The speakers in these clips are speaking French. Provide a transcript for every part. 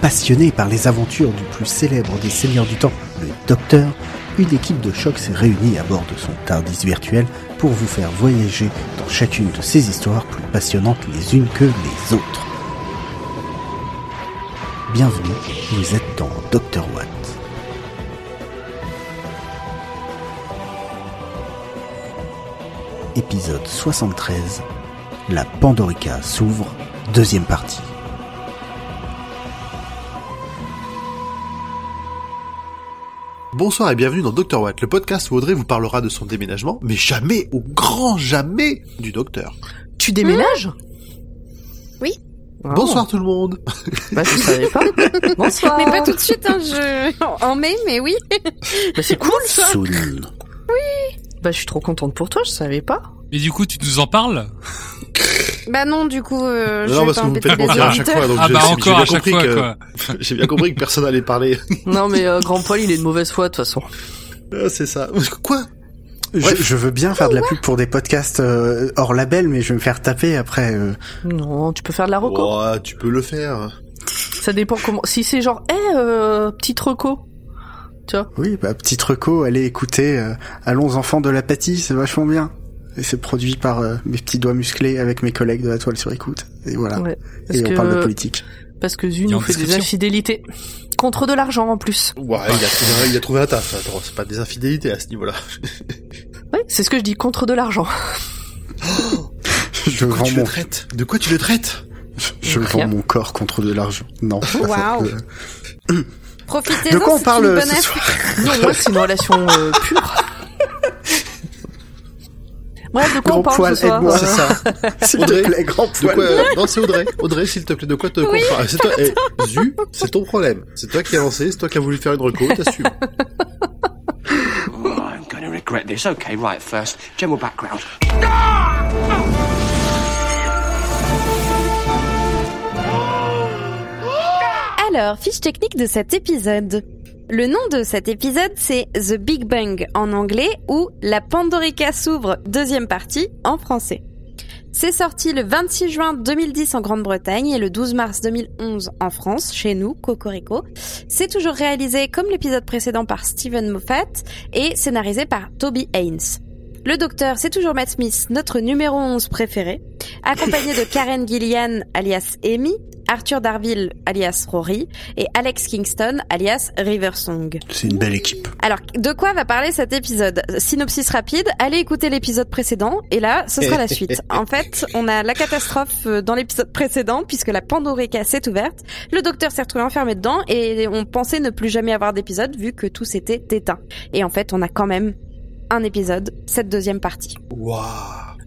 passionné par les aventures du plus célèbre des seigneurs du temps, le Docteur, une équipe de choc s'est réunie à bord de son TARDIS virtuel pour vous faire voyager dans chacune de ces histoires plus passionnantes les unes que les autres. Bienvenue, vous êtes dans Docteur Watt. Épisode 73 La Pandorica s'ouvre, deuxième partie. Bonsoir et bienvenue dans Dr Watt, le podcast où Audrey vous parlera de son déménagement, mais jamais, au grand jamais, du docteur. Tu déménages Oui. Ah. Bonsoir tout le monde Bah je savais pas. Bonsoir. Mais pas tout de suite, hein, je... en mai, mais oui. Bah c'est cool ça. Soon. Bah je suis trop contente pour toi, je savais pas. Mais du coup, tu nous en parles? Bah non, du coup, euh, je Non, vais parce que vous me faites mentir à chaque fois, donc Ah j'ai bah encore bien à chaque compris fois, que quoi. j'ai bien compris que personne allait parler. Non mais euh, Grand Poil il est de mauvaise foi de toute façon. Ah, C'est ça. Quoi? Je, je veux bien faire de la pub pour des podcasts euh, hors label, mais je vais me faire taper après. euh. Non, tu peux faire de la reco. Tu peux le faire. Ça dépend comment. Si c'est genre, eh, euh, petite reco. Tu vois? Oui, bah, petite reco, allez écouter euh, Allons enfants de l'apathie, c'est vachement bien. Et c'est produit par euh, mes petits doigts musclés avec mes collègues de la toile sur écoute. Et voilà. Ouais. Parce Et on que, parle de politique. parce que Zu Il y a nous fait des infidélités. Contre de l'argent en plus. Ouais, il a trouvé un, il a trouvé un taf. Attends, c'est pas des infidélités à ce niveau-là. Ouais, c'est ce que je dis, contre de l'argent. Je De quoi vends tu mon, le traites? De quoi tu le traites? Je vends mon corps contre de l'argent. Non. Waouh. Profitez-en, De quoi on parle une euh, bonne ce soir Non, moi c'est une relation euh, pure. Ouais, de quoi Grand on parle poil, ce soir. C'est ça. S'il Audrey, te plaît, grand De poil. quoi Non, c'est Audrey. Audrey, s'il te plaît, de quoi te Oui. parle C'est toi. Eh, Zu, c'est ton problème. C'est toi qui as lancé, c'est toi qui as voulu faire une reco, t'assumes. Oh, I'm going to regret this. Okay, right, first, general background. Alors, fiche technique de cet épisode. Le nom de cet épisode, c'est The Big Bang en anglais ou La Pandorica s'ouvre, deuxième partie en français. C'est sorti le 26 juin 2010 en Grande-Bretagne et le 12 mars 2011 en France, chez nous, Cocorico. C'est toujours réalisé comme l'épisode précédent par Steven Moffat et scénarisé par Toby Haynes. Le docteur, c'est toujours Matt Smith, notre numéro 11 préféré, accompagné de Karen Gillian, alias Amy, Arthur Darville, alias Rory, et Alex Kingston, alias Riversong. C'est une belle équipe. Alors, de quoi va parler cet épisode? Synopsis rapide, allez écouter l'épisode précédent, et là, ce sera la suite. En fait, on a la catastrophe euh, dans l'épisode précédent, puisque la Pandorica s'est ouverte, le docteur s'est retrouvé enfermé dedans, et on pensait ne plus jamais avoir d'épisode, vu que tout s'était éteint. Et en fait, on a quand même un épisode, cette deuxième partie. Waouh.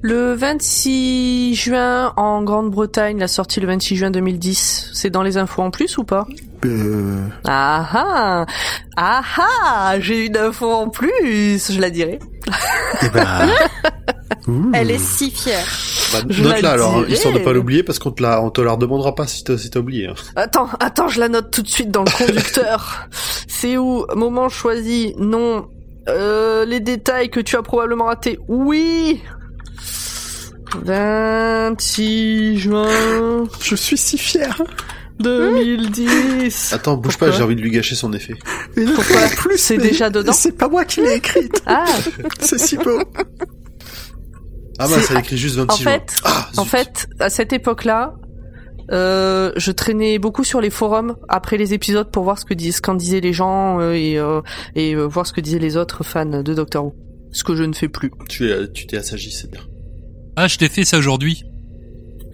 Le 26 juin en Grande-Bretagne, la sortie le 26 juin 2010, c'est dans les infos en plus ou pas? Euh, Ah ah Ah ah J'ai une info en plus, je la dirai. eh ben... Elle est si fière. Bah, Je note-la la alors, hein, dirai. histoire de pas l'oublier, parce qu'on te la, on te la redemandera pas si t'as si oublié. hein. Attends, attends, je la note tout de suite dans le conducteur. c'est où? Moment choisi Non. Euh, les détails que tu as probablement ratés. Oui 26 juin Je suis si fier. 2010. Attends, bouge Pourquoi pas, j'ai envie de lui gâcher son effet. Mais non, Pourquoi plus, C'est déjà dedans C'est pas moi qui l'ai écrite. Ah, C'est si beau. Ah bah, C'est- ça écrit juste 26 en fait, juin. Ah, en zut. fait, à cette époque-là, euh, je traînais beaucoup sur les forums après les épisodes pour voir ce que qu'en disaient les gens euh, et, euh, et euh, voir ce que disaient les autres fans de Doctor Who. Ce que je ne fais plus. Tu es, tu t'es assagi, c'est bien. Ah, je t'ai fait ça aujourd'hui.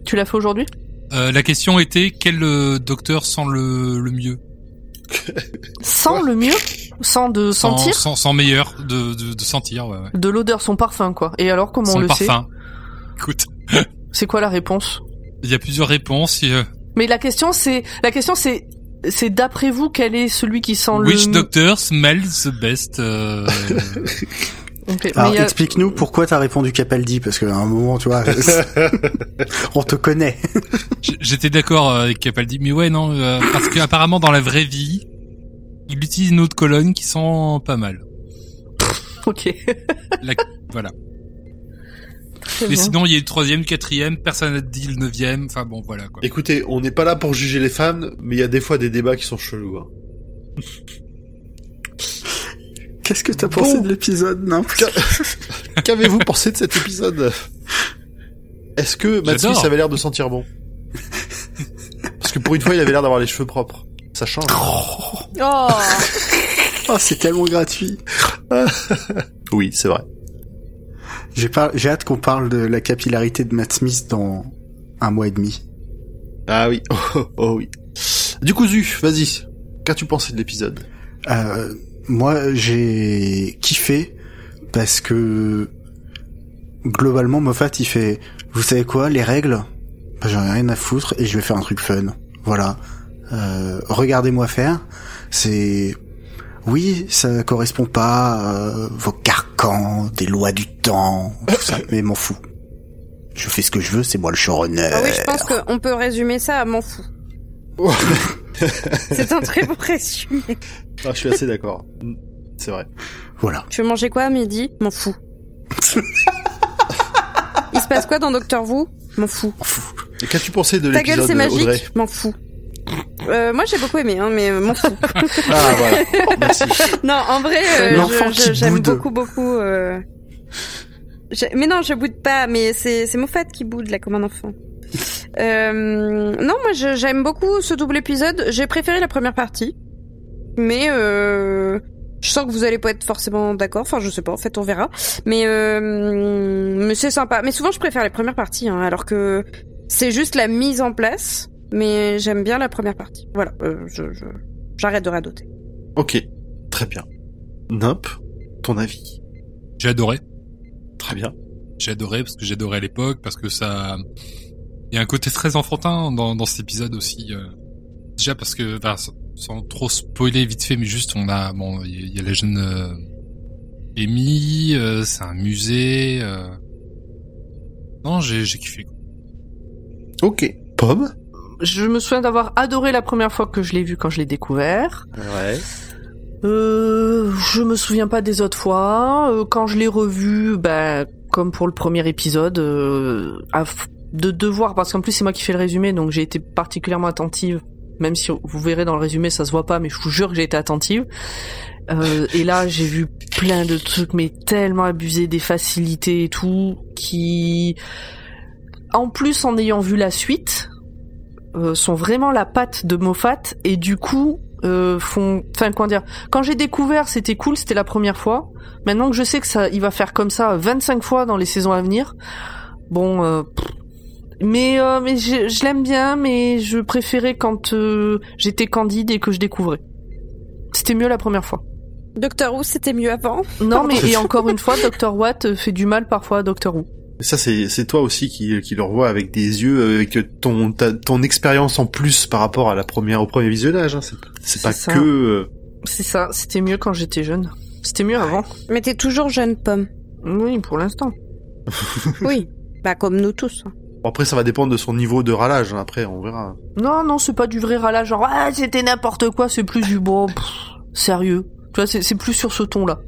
Tu l'as fait aujourd'hui? Euh, la question était quel docteur sent le, le mieux? Sans le mieux? Sans de Sans, sentir? sans, sans meilleur de, de, de sentir, ouais, ouais. De l'odeur, son parfum, quoi. Et alors, comment on Son le parfum. Écoute, sait C'est quoi la réponse? Il y a plusieurs réponses. a- Mais la question, c'est... La question, c'est... C'est d'après vous, quel est celui qui sent Which le... doctor smells the best euh, Ok, mais Alors a- explique-nous pourquoi t'as répondu Capaldi parce qu'à un moment tu vois on te connaît. J'étais d'accord avec Capaldi, mais ouais, non, euh, parce que apparemment dans la vraie vie, il utilise une autre colonne qui sent pas mal. Ok. La- voilà. Et bien. sinon, il y a le troisième, quatrième, personne n'a dit le neuvième. Enfin bon, voilà quoi. Écoutez, on n'est pas là pour juger les fans, mais il y a des fois des débats qui sont chelous. hein. Qu'est-ce que t'as pensé de l'épisode, non Qu'avez-vous pensé de cet épisode? Est-ce que J'adore. Smith avait l'air de sentir bon? Parce que pour une fois, il avait l'air d'avoir les cheveux propres. Ça change. Oh Oh, c'est tellement gratuit. Oui, c'est vrai. J'ai pas, j'ai hâte qu'on parle de la capillarité de Matt Smith dans un mois et demi. Ah oui, oh, oh oui. Du coup, Zu, vas-y. Qu'as-tu pensé de l'épisode? Euh, moi, j'ai kiffé parce que globalement, Moffat, il fait, vous savez quoi, les règles, bah, j'en ai rien à foutre et je vais faire un truc fun. Voilà. Euh, regardez-moi faire. C'est, oui, ça correspond pas à euh, vos des lois du temps, tout ça, mais m'en fous. Je fais ce que je veux, c'est moi le showrunner. Ah oui, je pense qu'on peut résumer ça à m'en fous. C'est un très bon résumé. Ah, Je suis assez d'accord. C'est vrai. Voilà. Tu veux manger quoi à midi M'en fous. Il se passe quoi dans Docteur Who? M'en fous. Et qu'as-tu pensé de Ta gueule, l'épisode, c'est magique Audrey? M'en fous. Euh, moi j'ai beaucoup aimé, hein, mais euh, m'en fous. Ah voilà. Merci. non, en vrai, euh, j'aime beaucoup, beaucoup. Euh... Mais non, je boude pas, mais c'est c'est Moffat qui boude là comme un enfant. Euh, non, moi j'aime beaucoup ce double épisode. J'ai préféré la première partie, mais euh, je sens que vous allez pas être forcément d'accord. Enfin, je sais pas. En fait, on verra. Mais euh, mais c'est sympa. Mais souvent, je préfère les premières parties, hein, alors que c'est juste la mise en place. Mais j'aime bien la première partie. Voilà, euh, je je- j'arrête de radoter. Ok. Très bien. Nimp, ton avis J'ai adoré. Très bien. J'ai adoré parce que j'adorais à l'époque, parce que ça... Il y a un côté très enfantin dans, dans cet épisode aussi. euh. Déjà parce que, enfin, sans- trop spoiler vite fait, mais juste on a, bon, il y, a- il y a la jeune euh, Amy, euh, c'est un musée. euh. Non, j'ai j'ai kiffé. Ok. Pomme Je me souviens d'avoir adoré la première fois que je l'ai vu quand je l'ai découvert. Ouais. Euh, je me souviens pas des autres fois. Euh, quand je l'ai revu, bah, comme pour le premier épisode, euh, de devoir, parce qu'en plus c'est moi qui fais le résumé, donc j'ai été particulièrement attentive. Même si vous verrez dans le résumé, ça se voit pas, mais je vous jure que j'ai été attentive. Euh, et là, j'ai vu plein de trucs, mais tellement abusés des facilités et tout, qui, en plus, en ayant vu la suite, euh, sont vraiment la patte de Moffat et du coup euh, font, enfin comment dire, quand j'ai découvert c'était cool, c'était la première fois. Maintenant que je sais que ça, il va faire comme ça 25 fois dans les saisons à venir, bon, euh, mais euh, mais je, je l'aime bien, mais je préférais quand euh, j'étais candide et que je découvrais. C'était mieux la première fois. Docteur Who, c'était mieux avant. Non, mais et encore une fois, Dr Watt fait du mal parfois à Doctor Who. Ça c'est c'est toi aussi qui qui le revois avec des yeux avec ton ta- ton expérience en plus par rapport à la première au premier visionnage. Hein. C'est pas ça. que euh, C'est ça, c'était mieux quand j'étais jeune. C'était mieux avant. Mais t'es toujours jeune, Pomme. Oui, pour l'instant. Oui. Bah, comme nous tous. hein. bon, après ça va dépendre de son niveau de râlage. hein. Après on verra. Non, non, c'est pas du vrai râlage, genre ah c'était n'importe quoi, c'est plus du bon, pff, sérieux. Tu vois, c'est c'est plus sur ce ton-là.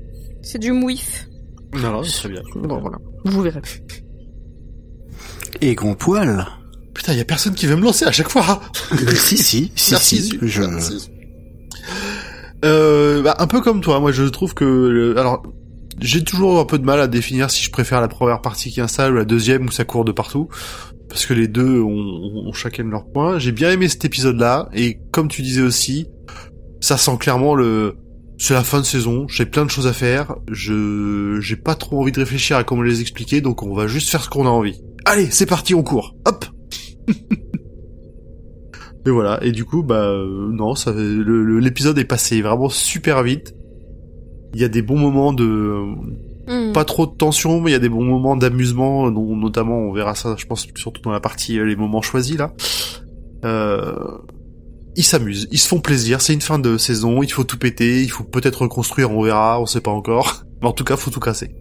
C'est du mouif. Non, non, c'est très bien. Bon voilà, vous verrez. Et grand poil. Putain, y a personne qui veut me lancer à chaque fois. Euh, si, si, si, Merci. si. Zu. Je... Merci. Euh, bah, un peu comme toi, moi je trouve que le- alors j'ai toujours un peu de mal à définir si je préfère la première partie qui installe ou la deuxième où ça court de partout parce que les deux ont, ont chacun leur point. J'ai bien aimé cet épisode-là et comme tu disais aussi, ça sent clairement le c'est la fin de saison, j'ai plein de choses à faire, je j'ai pas trop envie de réfléchir à comment les expliquer donc on va juste faire ce qu'on a envie. Allez, c'est parti, on court. Hop. Et voilà, et du coup, bah euh, non, ça, l'épisode est passé vraiment super vite. Il y a des bons moments de Hmm. pas trop de tension, mais il y a des bons moments d'amusement, notamment on verra ça, je pense surtout dans la partie euh, les moments choisis là. Euh, ils s'amusent, ils se font plaisir. C'est une fin de saison, il faut tout péter, il faut peut-être reconstruire, on verra, on sait pas encore. Mais en tout cas, faut tout casser.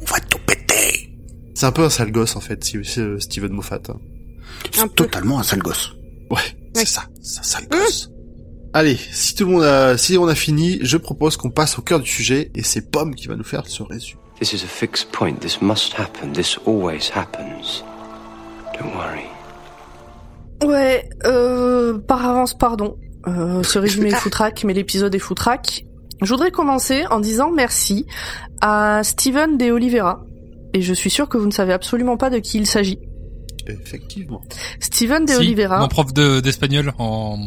On va tout péter. C'est un peu un sale gosse en fait, si- si- euh, Steven Moffat. hein. C'est totalement un sale gosse. Ouais, c'est Oui. ça, c'est un sale gosse. Allez, si tout le monde a, si on a fini, je propose qu'on passe au cœur du sujet et c'est Pomme qui va nous faire ce résumé. This is a fixed point. This must happen. This always happens. Don't worry. Ouais, euh, par avance, pardon. Euh, ce résumé est foutraque, mais l'épisode est foutraque. Je voudrais commencer en disant merci à Steven De Oliveira. Et je suis sûr que vous ne savez absolument pas de qui il s'agit. Effectivement. Steven De Si, Oliveira. mon prof de- d'espagnol en,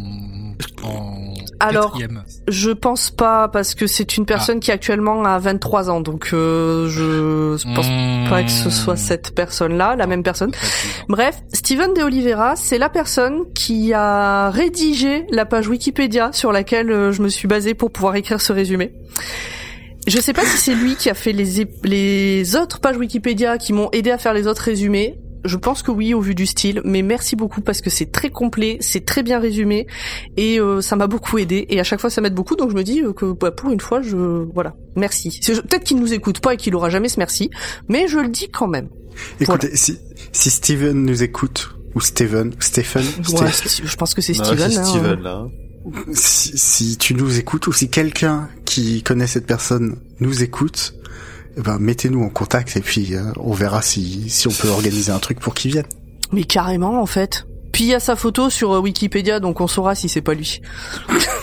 en Alors, quatrième. Je pense pas parce que c'est une personne qui actuellement a 23 ans, donc euh, je pense pas que ce soit cette personne-là, la même personne. Bref, Steven De Oliveira, c'est la personne qui a rédigé la page Wikipédia sur laquelle euh, je me suis basée pour pouvoir écrire ce résumé. Je sais pas si c'est lui qui a fait les, les autres pages Wikipédia qui m'ont aidé à faire les autres résumés. Je pense que oui, au vu du style, mais merci beaucoup parce que c'est très complet, c'est très bien résumé et euh, ça m'a beaucoup aidé. Et à chaque fois, ça m'aide beaucoup, donc je me dis euh, que bah, pour une fois, je voilà, merci. C'est- je- Peut-être qu'il nous écoute pas et qu'il aura jamais ce merci, mais je le dis quand même. Écoutez, si, si Steven nous écoute, ou Steven, Stephen, Ouais, je pense que c'est Non, Steven. c'est hein. Steven, là. si, si tu nous écoutes, ou si quelqu'un qui connaît cette personne nous écoute, ben, mettez-nous en contact et puis euh, on verra si, si on peut organiser un truc pour qu'il vienne. Mais carrément, en fait. Puis il y a sa photo sur euh, Wikipédia, donc on saura si c'est pas lui.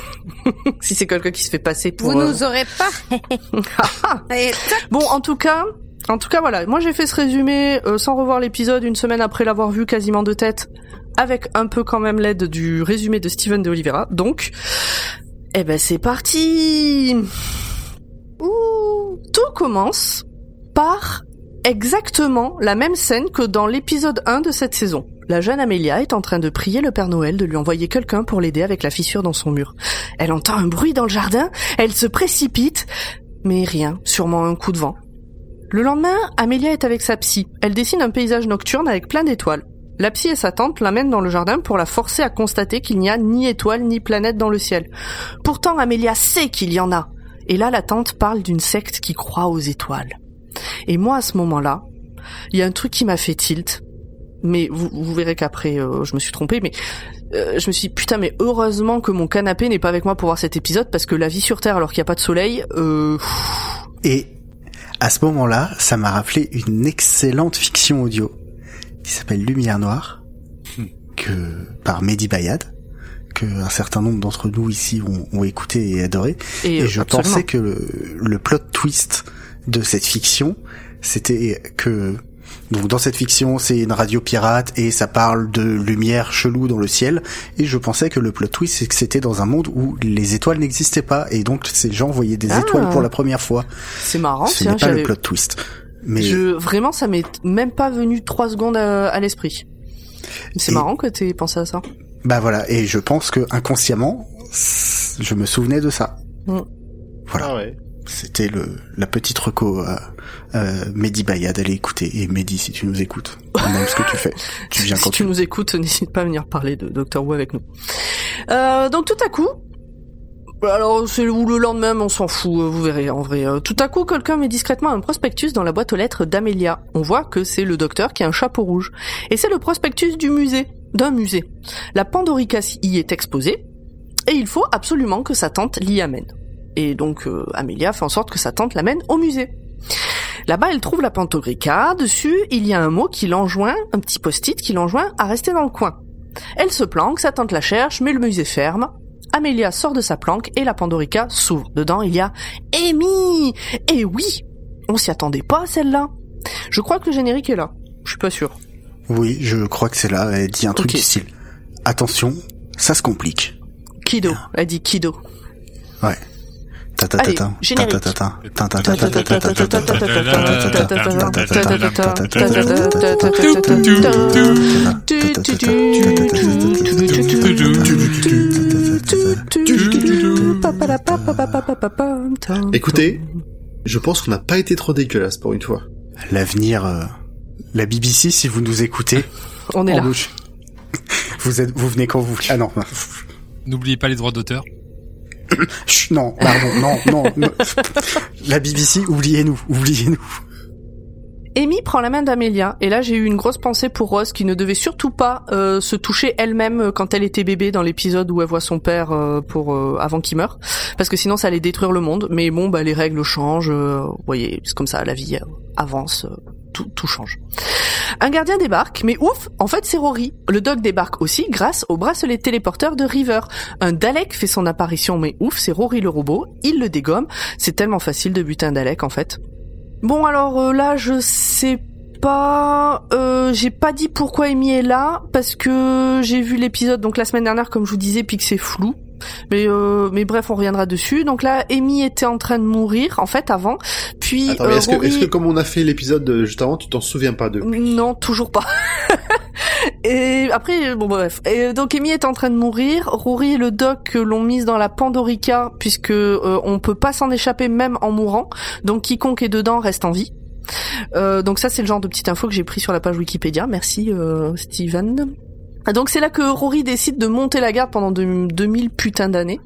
si c'est quelqu'un qui se fait passer pour. Vous euh, nous aurez pas. Bon, en tout cas, en tout cas, voilà. Moi, j'ai fait ce résumé euh, sans revoir l'épisode une semaine après l'avoir vu quasiment de tête, avec un peu quand même l'aide du résumé de Steven de Oliveira. Donc, eh ben, c'est parti. Tout commence par exactement la même scène que dans l'épisode 1 de cette saison. La jeune Amélia est en train de prier le Père Noël de lui envoyer quelqu'un pour l'aider avec la fissure dans son mur. Elle entend un bruit dans le jardin, elle se précipite, mais rien, sûrement un coup de vent. Le lendemain, Amélia est avec sa psy. Elle dessine un paysage nocturne avec plein d'étoiles. La psy et sa tante l'amènent dans le jardin pour la forcer à constater qu'il n'y a ni étoiles ni planètes dans le ciel. Pourtant, Amélia sait qu'il y en a. Et là, la tante parle d'une secte qui croit aux étoiles. Et moi, à ce moment-là, il y a un truc qui m'a fait tilt. Mais vous, vous verrez qu'après, euh, je me suis trompée. Mais euh, je me suis dit, putain, mais heureusement que mon canapé n'est pas avec moi pour voir cet épisode, parce que la vie sur Terre, alors qu'il n'y a pas de soleil, euh, Et à ce moment-là, ça m'a rappelé une excellente fiction audio qui s'appelle Lumière Noire, que par Mehdi Bayad, que un certain nombre d'entre nous ici ont, ont écouté et adoré. et, Et je absolument. pensais que le, le plot twist de cette fiction, c'était que donc dans cette fiction, c'est une radio pirate et ça parle de lumière chelou dans le ciel. Et je pensais que le plot twist, c'est que c'était dans un monde où les étoiles n'existaient pas et donc ces gens voyaient des Ah. étoiles pour la première fois. C'est marrant, Ce n'est pas le plot twist. Mais Je, vraiment, ça m'est même pas venu trois secondes à, à l'esprit. C'est Et- marrant que t'aies pensé à ça. Bah voilà, et je pense que inconsciemment, je me souvenais de ça. Mm. Voilà. Ah ouais. C'était le la petite reco euh, euh, Mehdi Bayad, allez écouter. Et Mehdi, si tu nous écoutes, on aime ce que tu fais. Tu viens si quand tu nous écoutes, n'hésite pas à venir parler de Doctor Who avec nous. Euh, donc tout à coup, alors c'est ou le lendemain, on s'en fout, euh, vous verrez en vrai. Euh, Tout à coup, quelqu'un met discrètement un prospectus dans la boîte aux lettres d'Amelia. On voit que c'est le docteur qui a un chapeau rouge. Et c'est le prospectus du musée, d'un musée. La Pandorica y est exposée, et il faut absolument que sa tante l'y amène. Et donc euh, Amelia fait en sorte que sa tante l'amène au musée. Là-bas, elle trouve la Pantogrica. Dessus, il y a un mot qui l'enjoint, un petit post-it qui l'enjoint à rester dans le coin. Elle se planque, sa tante la cherche, mais le musée ferme. Amelia sort de sa planque et la Pandorica s'ouvre. Dedans, il y a Amy Et oui On s'y attendait pas à celle-là. Je crois que le générique est là. Je suis pas sûr. Oui, je crois que c'est là. Elle dit un truc okay. du style. Attention, ça se complique. Kido. Elle dit Kido. Ouais. Allez. Écoutez, je pense qu'on n'a pas été trop dégueulasse pour une fois. L'avenir la BBC, si vous nous écoutez, On est là. bouche. Vous êtes, vous venez quand vous. Ah non. N'oubliez pas les droits d'auteur. Chut, non, pardon, non, non, non. La BBC, oubliez-nous, oubliez-nous. Amy prend la main d'Amelia et là j'ai eu une grosse pensée pour Rose qui ne devait surtout pas euh, se toucher elle-même quand elle était bébé dans l'épisode où elle voit son père euh, pour euh, avant qu'il meure parce que sinon ça allait détruire le monde. Mais bon bah les règles changent, vous voyez c'est comme ça la vie avance, tout, change. Un gardien débarque, mais ouf, en fait c'est Rory. Le dog débarque aussi grâce au bracelet téléporteur de River. Un Dalek fait son apparition, mais ouf, c'est Rory le robot. Il le dégomme. C'est tellement facile de buter un Dalek en fait. Bon alors euh, là je sais pas, euh, j'ai pas dit pourquoi Amy est là parce que j'ai vu l'épisode donc la semaine dernière comme je vous disais puis que c'est flou. Mais euh, mais bref on reviendra dessus. Donc là Amy était en train de mourir en fait avant. Puis Attends, mais est-ce que, est-ce que comme on a fait l'épisode juste avant, tu t'en souviens pas de Non, toujours pas. et après, bon bref. Et donc Amy est en train de mourir. Rory et le doc l'ont mise dans la Pandorica puisque euh, on peut pas s'en échapper même en mourant. Donc quiconque est dedans reste en vie. Euh, donc ça c'est le genre de petite info que j'ai pris sur la page Wikipédia. Merci euh, Steven. Donc c'est là que Rory décide de monter la garde pendant de- 2000 putains d'années.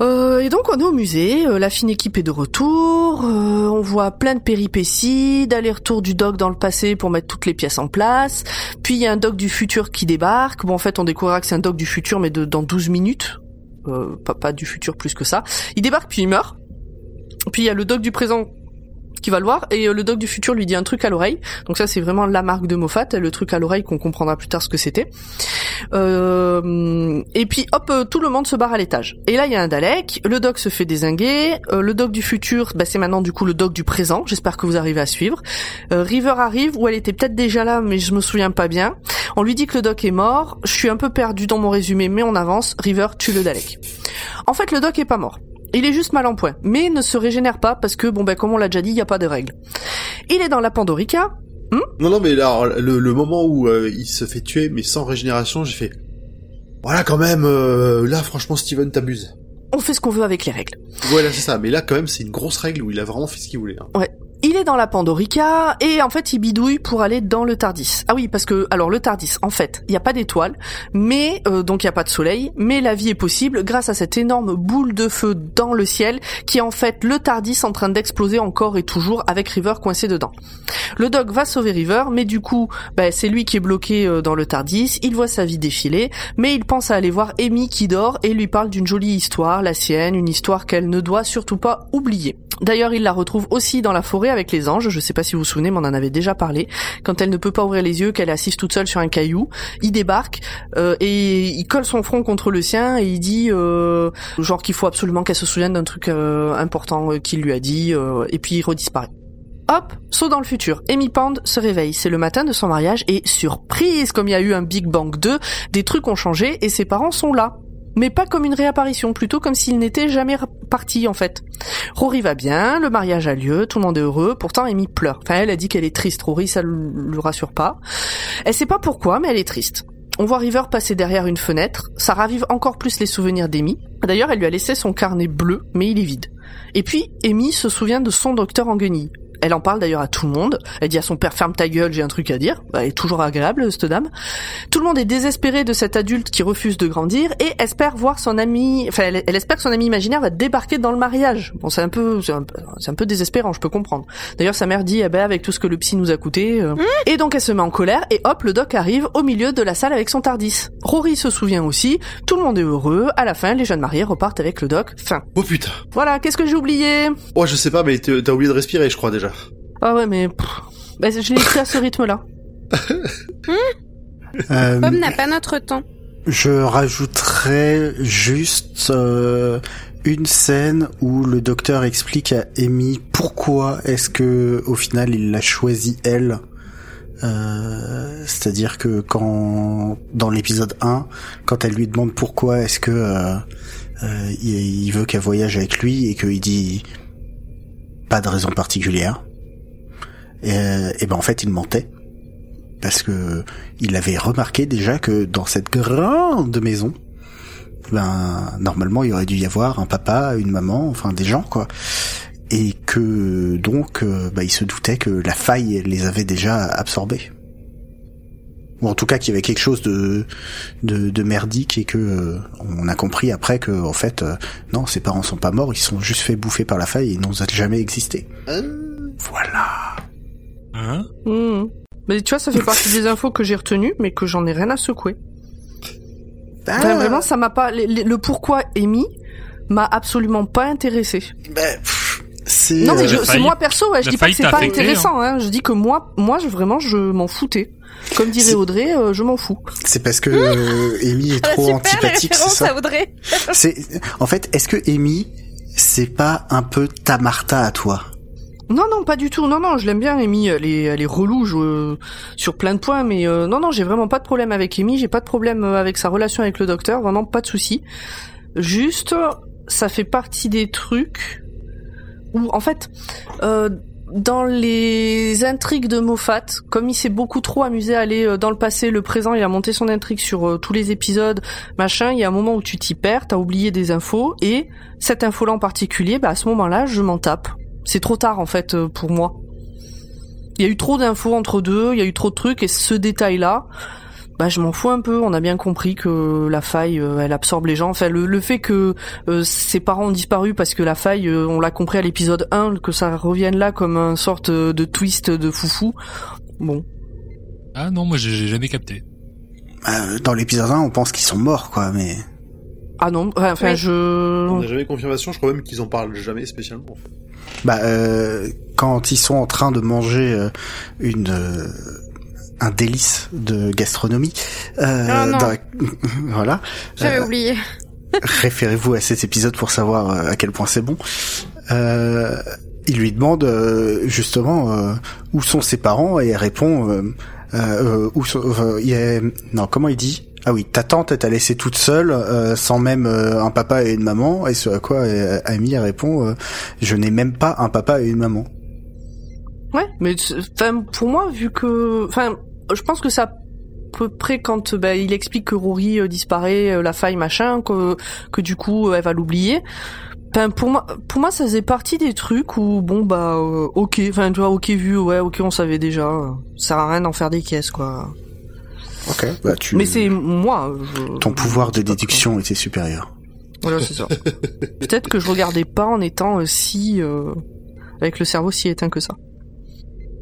Euh, et donc on est au musée, euh, la fine équipe est de retour, euh, on voit plein de péripéties, d'aller-retour du doc dans le passé pour mettre toutes les pièces en place, puis il y a un doc du futur qui débarque, bon en fait on découvrira que c'est un doc du futur mais de, dans 12 minutes, euh, pas, pas du futur plus que ça, il débarque puis il meurt, puis il y a le doc du présent qui va le voir et euh, le doc du futur lui dit un truc à l'oreille. Donc ça c'est vraiment la marque de Moffat, le truc à l'oreille qu'on comprendra plus tard ce que c'était. Euh, et puis hop, euh, tout le monde se barre à l'étage. Et là il y a un Dalek, le doc se fait désinguer, euh, le doc du futur, bah, c'est maintenant du coup le doc du présent. J'espère que vous arrivez à suivre. Euh, River arrive, où elle était peut-être déjà là, mais je me souviens pas bien. On lui dit que le doc est mort. Je suis un peu perdu dans mon résumé, mais on avance. River tue le Dalek. En fait, le doc est pas mort. Il est juste mal en point, mais ne se régénère pas parce que bon ben comme on l'a déjà dit, il y a pas de règles. Il est dans la Pandorica. Non, non, mais là, alors, le, le moment où euh, il se fait tuer, mais sans régénération, j'ai fait... Voilà, quand même, euh, là, franchement, Steven t'abuse. On fait ce qu'on veut avec les règles. Voilà, c'est ça. Mais là, quand même, c'est une grosse règle où il a vraiment fait ce qu'il voulait. hein. Il est dans la Pandorica et en fait il bidouille pour aller dans le Tardis. Ah oui parce que alors le Tardis en fait il n'y a pas d'étoiles mais euh, donc il n'y a pas de soleil mais la vie est possible grâce à cette énorme boule de feu dans le ciel qui est en fait le Tardis en train d'exploser encore et toujours avec River coincé dedans. Le Doc va sauver River mais du coup bah, c'est lui qui est bloqué euh, dans le Tardis. Il voit sa vie défiler mais il pense à aller voir Amy qui dort et lui parle d'une jolie histoire, la sienne, une histoire qu'elle ne doit surtout pas oublier. D'ailleurs, il la retrouve aussi dans la forêt avec les anges. Je sais pas si vous vous souvenez, mais on en avait déjà parlé. Quand elle ne peut pas ouvrir les yeux, qu'elle est assise toute seule sur un caillou, il débarque euh, et il colle son front contre le sien et il dit euh, genre qu'il faut absolument qu'elle se souvienne d'un truc euh, important euh, qu'il lui a dit euh, et puis il redisparaît. Hop, saut dans le futur. Amy Pond se réveille. C'est le matin de son mariage et surprise, comme il y a eu un Big Bang 2, des trucs ont changé et ses parents sont là. Mais pas comme une réapparition, plutôt comme s'ils n'étaient jamais partis en fait. Rory va bien, le mariage a lieu, tout le monde est heureux, pourtant Amy pleure. Enfin, elle a dit qu'elle est triste, Rory, ça le rassure pas. Elle sait pas pourquoi, mais elle est triste. On voit River passer derrière une fenêtre, ça ravive encore plus les souvenirs d'Amy. D'ailleurs, elle lui a laissé son carnet bleu, mais il est vide. Et puis, Amy se souvient de son docteur en guenille. Elle en parle d'ailleurs à tout le monde. Elle dit à son père ferme ta gueule, j'ai un truc à dire. Elle est toujours agréable cette dame. Tout le monde est désespéré de cet adulte qui refuse de grandir et espère voir son ami. Enfin, elle, elle espère que son ami imaginaire va débarquer dans le mariage. Bon, c'est un peu, c'est un, peu- c'est un peu désespérant, je peux comprendre. D'ailleurs, sa mère dit, eh ben, avec tout ce que le psy nous a coûté. euh. Et donc, elle se met en colère et hop, le doc arrive au milieu de la salle avec son Tardis. Rory se souvient aussi. Tout le monde est heureux. À la fin, les jeunes mariés repartent avec le doc. Fin. Oh putain. Voilà. Qu'est-ce que j'ai oublié? Oh, je sais pas, mais t'as oublié de respirer, je crois, déjà. Ah ouais, mais pff, bah, je l'ai écrit à ce rythme-là. Euh, Pomme n'a pas notre temps. Je rajouterais juste euh, une scène où le docteur explique à Amy pourquoi est-ce que au final il l'a choisi elle. Euh, C'est-à-dire que quand dans l'épisode 1, quand elle lui demande pourquoi est-ce que euh, euh, il, il veut qu'elle voyage avec lui et qu'il dit pas de raison particulière, et, euh, et ben en fait il mentait. Parce que il avait remarqué déjà que dans cette grande maison, ben normalement il aurait dû y avoir un papa, une maman, enfin des gens quoi, et que donc euh, bah, il se doutait que la faille les avait déjà absorbés. Ou en tout cas qu'il y avait quelque chose de, de, de merdique et que euh, on a compris après que en fait euh, non ses parents sont pas morts, ils sont juste fait bouffer par la faille et ils n'ont jamais existé. Voilà. Hein? Mmh. Mais tu vois, ça fait partie des infos que j'ai retenues, mais que j'en ai rien à secouer. Enfin, Ah, vraiment, ça m'a pas. le- pourquoi émis m'a absolument pas intéressé. ben, c'est. Non, mais euh, c'est moi perso, ouais, je dis pas que c'est pas affecté, intéressant. Hein. Je dis que moi, moi, je, vraiment, je m'en foutais. Comme dirait Audrey, euh, je m'en fous. c'est parce que euh, Amy est Ah, trop super, antipathique, c'est ça à Audrey. C'est en fait, est-ce que Amy, c'est pas un peu ta Martha à toi? Non, non, pas du tout. Non, non, je l'aime bien, Amy. Elle est, elle est relou je- sur plein de points, mais euh, non, non, j'ai vraiment pas de problème avec Amy. J'ai pas de problème avec sa relation avec le docteur. Vraiment pas de souci. Juste, ça fait partie des trucs où, en fait, euh, dans les intrigues de Moffat, comme il s'est beaucoup trop amusé à aller euh, dans le passé, le présent, il a monté son intrigue sur euh, tous les épisodes, machin. Il y a un moment où tu t'y perds, t'as oublié des infos, et cette info-là en particulier, bah à ce moment-là, je m'en tape. C'est trop tard en fait euh, pour moi. Il y a eu trop d'infos entre deux, il y a eu trop de trucs et ce détail-là, bah je m'en fous un peu. On a bien compris que la faille, euh, elle absorbe les gens. Enfin le, le fait que euh, ses parents ont disparu parce que la faille, euh, on l'a compris à l'épisode 1, que ça revienne là comme une sorte de twist de foufou. Bon, Ah non, moi j'ai j'ai jamais capté. Euh, Dans l'épisode 1, on pense qu'ils sont morts, quoi, mais ah non, enfin je. On n'a jamais confirmation, je crois même qu'ils en parlent jamais spécialement. bah euh, quand ils sont en train de manger euh, une euh, un délice de gastronomie, euh, Ah, non. dans- voilà. J'avais Euh, oublié. référez-vous à cet épisode pour savoir euh, à quel point c'est bon. Euh, il lui demande euh, justement où sont ses parents et elle répond où sont, il a- non comment il dit? Ah oui ta tante t'a laissé toute seule euh, sans même euh, un papa et une maman et ce à quoi euh, Amy elle répond je n'ai même pas un papa et une maman Ouais, mais pour moi vu que enfin je pense que ça à peu près quand bah, il explique que Rory euh, disparaît, euh, la faille machin, que que du coup euh, elle va l'oublier. Enfin pour moi pour moi ça faisait partie des trucs où bon bah euh, OK, enfin tu vois OK vu, ouais, OK on savait déjà, ça sert à rien d'en faire des caisses quoi. ok bah tu Mais c'est moi je- ton pouvoir de déduction était supérieur. Voilà, c'est ça. Peut-être que je regardais pas en étant euh, si euh, avec le cerveau si éteint que ça.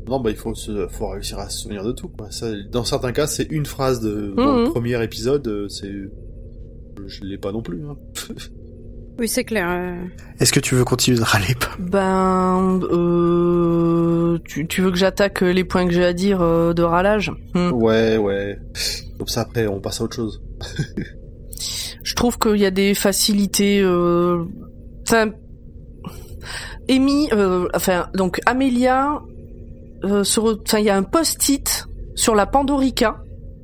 Non, bah il faut, se, faut réussir à se souvenir de tout. Quoi. Ça, dans certains cas, c'est une phrase de dans le Mhm. premier épisode. euh, C'est, je l'ai pas non plus. Hein. Oui, c'est clair. euh. est-ce que tu veux continuer de râler Ben, euh, tu, tu veux que j'attaque les points que j'ai à dire euh, de ralage Hmm. Ouais, ouais. Comme ça après, on passe à autre chose. Je trouve qu'il y a des facilités. euh, Enfin, Amy, euh, enfin donc Amelia, euh, enfin il y a un post-it sur la Pandorica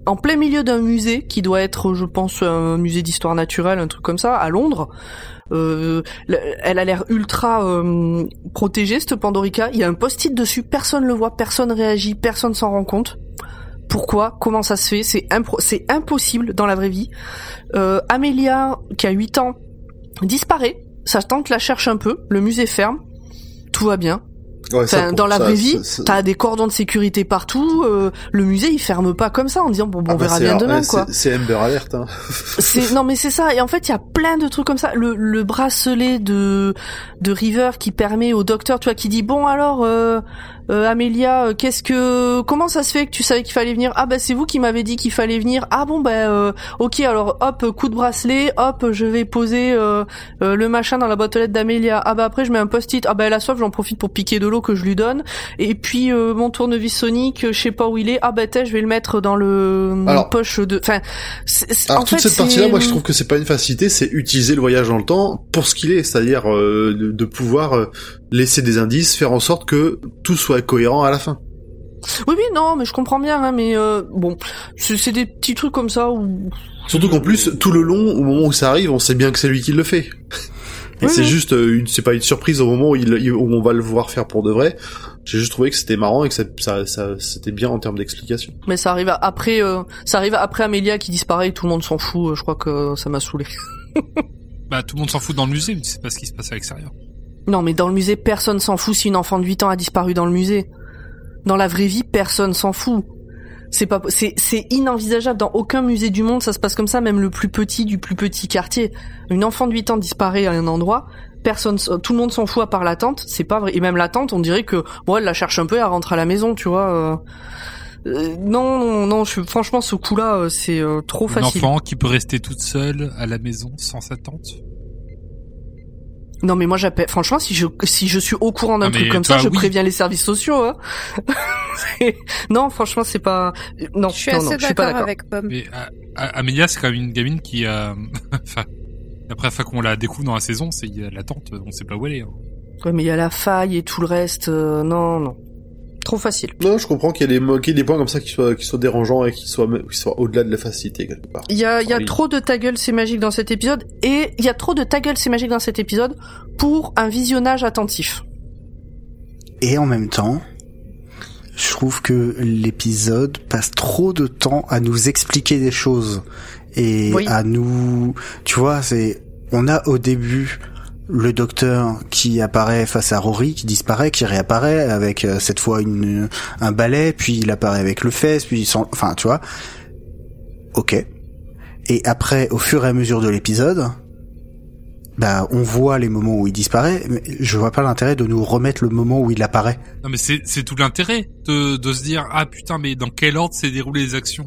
en plein milieu d'un musée qui doit être, je pense, un musée d'histoire naturelle, un truc comme ça, à Londres. Euh, le- elle a l'air ultra euh, protégée cette Pandorica. Il y a un post-it dessus, personne le voit, personne réagit, personne s'en rend compte. Pourquoi? Comment ça se fait? C'est impossible dans la vraie vie. Euh, qui a 8 ans, disparaît. Sa tante la cherche un peu. Le musée ferme. Tout va bien. Ouais, ça, Enfin, pour- dans la ça, vraie vie, t'as des cordons de sécurité partout. euh, le musée, il ferme pas comme ça en disant bon, bon Ah on bah, verra bien demain, quoi. C'est Amber Alert. Hein. Non mais c'est ça et en fait il y a plein de trucs comme ça le, le bracelet de de River qui permet au docteur tu vois qui dit bon alors euh, euh, Amélia euh, qu'est-ce que comment ça se fait que tu savais qu'il fallait venir? Ah bah c'est vous qui m'avez dit qu'il fallait venir. Ah bon bah euh, ok alors hop coup de bracelet hop je vais poser euh, euh, le machin dans la boîte aux lettres d'Amélia. Ah bah après je mets un post-it. Ah bah elle a soif j'en profite pour piquer de l'eau que je lui donne. Et puis euh, mon tournevis sonique je sais pas où il est. Ah bah t'es je vais le mettre dans le Alors- poche de enfin c'est- c'est- Alors en toute fait, cette partie-là, moi je trouve que c'est pas une facilité, c'est utiliser le voyage dans le temps pour ce qu'il est, c'est-à-dire de, de pouvoir laisser des indices, faire en sorte que tout soit cohérent à la fin. Oui, oui, non, mais je comprends bien, hein, mais euh, bon, c'est c'est des petits trucs comme ça où... Surtout qu'en plus, tout le long, au moment où ça arrive, on sait bien que c'est lui qui le fait. Et Oui, c'est oui. juste euh, une, c'est pas une surprise au moment où, il, où on va le voir faire pour de vrai. J'ai juste trouvé que c'était marrant et que ça, ça, ça- c'était bien en termes d'explication. Mais ça arrive après, euh, ça arrive après Amélia qui disparaît, et tout le monde s'en fout. euh, Je crois que ça m'a saoulé. Bah tout le monde s'en fout dans le musée, mais sais pas ce qui se passe à l'extérieur. Non, mais dans le musée, personne s'en fout si une enfant de 8 ans a disparu dans le musée. Dans la vraie vie, personne s'en fout. C'est pas, c'est, c'est inenvisageable. Dans aucun musée du monde, ça se passe comme ça, même le plus petit du plus petit quartier. Une enfant de 8 ans disparaît à un endroit, personne, tout le monde s'en fout à part la tante. C'est pas vrai. Et même la tante, on dirait que, bon, elle la cherche un peu, elle rentre à la maison, tu vois. euh. Euh, non, non, non. Je, franchement, ce coup-là, euh, c'est euh, trop Une facile. enfant qui peut rester toute seule à la maison sans sa tante? Non, mais moi, j'appelle. Franchement, si je si je suis au courant d'un truc comme toi, ça, je oui. préviens les services sociaux. Hein. Non, franchement, c'est pas. Non, Je suis non, assez d'accord avec Pomme. Mais A- Amélia, c'est quand même une gamine qui a... enfin, après, fois qu'on la découvre dans la saison, c'est il y a la tante, on sait pas où elle est. hein. Ouais, mais il y a la faille et tout le reste. euh, non, non. Trop facile. Non, je comprends qu'il y ait des points comme ça qui soient, qui soient dérangeants et qui soient, qui soient au-delà de la facilité quelque part. Il y a, y trop de ta gueule, c'est magique dans cet épisode, et il y a trop de ta gueule, c'est magique dans cet épisode pour un visionnage attentif. Et en même temps, je trouve que l'épisode passe trop de temps à nous expliquer des choses et Oui. à nous, tu vois, c'est, on a au début le docteur qui apparaît face à Rory, qui disparaît, qui réapparaît avec euh, cette fois une, un balai, puis il apparaît avec le fesse, puis il s'en- enfin, tu vois. Ok. Et après, au fur et à mesure de l'épisode, bah, on voit les moments où il disparaît, mais je vois pas l'intérêt de nous remettre le moment où il apparaît. Non mais c'est c'est tout l'intérêt de, de se dire ah putain mais dans quel ordre s'est déroulé les actions?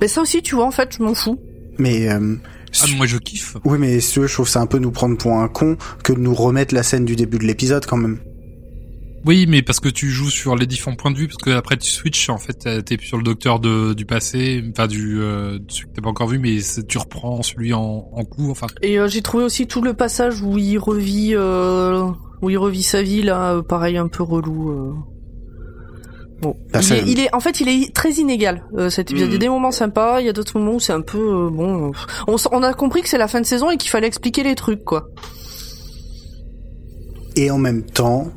Mais ça aussi, tu vois, en fait, je m'en fous. Mais euh, Ah moi je kiffe. oui, mais si tu veux, je trouve ça un peu nous prendre pour un con que de nous remettre la scène du début de l'épisode quand même. Oui mais parce que tu joues sur les différents points de vue parce que après tu switches en fait t'es- sur le docteur de du passé enfin du euh, celui que t'as pas encore vu mais tu reprends celui en, en cours enfin Et euh, j'ai trouvé aussi tout le passage où il revit, euh, où il revit sa vie là, euh, pareil un peu relou. Bon, Bah, il, est, il est, en fait, il est très inégal euh, cet épisode. Il y a Mm. des moments sympas, il y a d'autres moments où c'est un peu euh, bon. On, on a compris que c'est la fin de saison et qu'il fallait expliquer les trucs quoi. Et en même temps,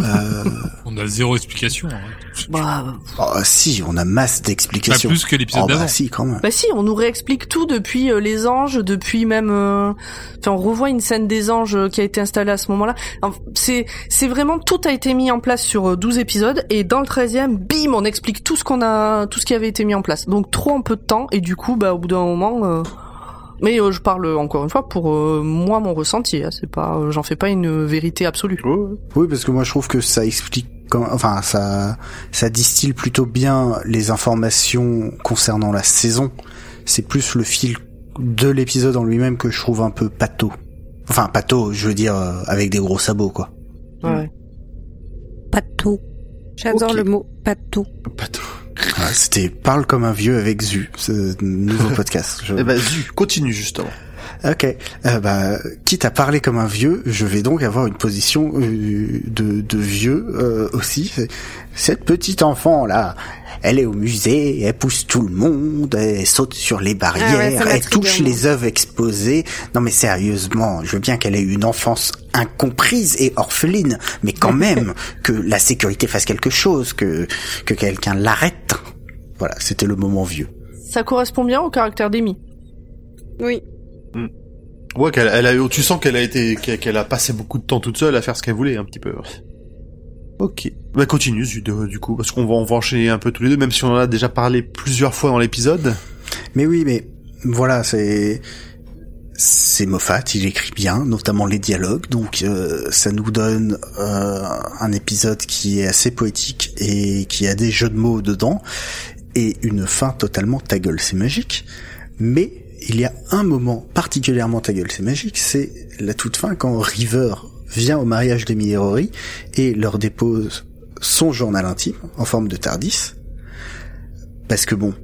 euh, on a zéro explication. Hein. Bah, oh, si, on a masse Pas d'explications. plus que l'épisode Oh, bah d'avant. si, quand même. Bah si, on nous réexplique tout depuis euh, les anges, depuis même... euh, Enfin, on revoit une scène des anges euh, qui a été installée à ce moment-là. En- C'est c'est vraiment... Tout a été mis en place sur euh, 12 épisodes, et dans le 13e, bim, on explique tout ce qu'on a... Tout ce qui avait été mis en place. Donc trop en peu de temps, et du coup, bah au bout d'un moment... euh, Mais euh, je parle encore une fois pour euh, moi mon ressenti. Hein, c'est pas, euh, j'en fais pas une vérité absolue. Oui, parce que moi je trouve que ça explique, quand- enfin ça, ça distille plutôt bien les informations concernant la saison. C'est plus le fil de l'épisode en lui-même que je trouve un peu pâteau. Enfin pâteau, je veux dire euh, avec des gros sabots quoi. Ouais. Patou. J'adore le mot patou. Pas tout. Voilà, C'était parle comme un vieux avec Zu, ce nouveau podcast. Je- Eh ben, zut, continue justement. Ok, euh, bah, quitte à parler comme un vieux, je vais donc avoir une position euh, de, de vieux euh, aussi. Cette petite enfant là, elle est au musée, elle pousse tout le monde, elle saute sur les barrières, Ah ouais, ça elle touche les œuvres exposées. Non mais sérieusement, je veux bien qu'elle ait eu une enfance incomprise et orpheline, mais quand même que la sécurité fasse quelque chose, que que quelqu'un l'arrête. Voilà, c'était le moment vieux. Ça correspond bien au caractère d'Amy. Oui. Ouais, qu'elle, elle a, tu sens qu'elle a été, qu'elle a passé beaucoup de temps toute seule à faire ce qu'elle voulait, un petit peu. Ok. Bah, continue, de- du coup, parce qu'on va, on va enchaîner un peu tous les deux, même si on en a déjà parlé plusieurs fois dans l'épisode. Mais oui, mais voilà, c'est c'est Moffat, il écrit bien, notamment les dialogues, donc euh, ça nous donne euh, un épisode qui est assez poétique et qui a des jeux de mots dedans et une fin totalement ta gueule, c'est magique. Mais il y a un moment particulièrement ta gueule, c'est magique, c'est la toute fin quand River vient au mariage d'Emily et Rory et leur dépose son journal intime en forme de Tardis. Parce que bon,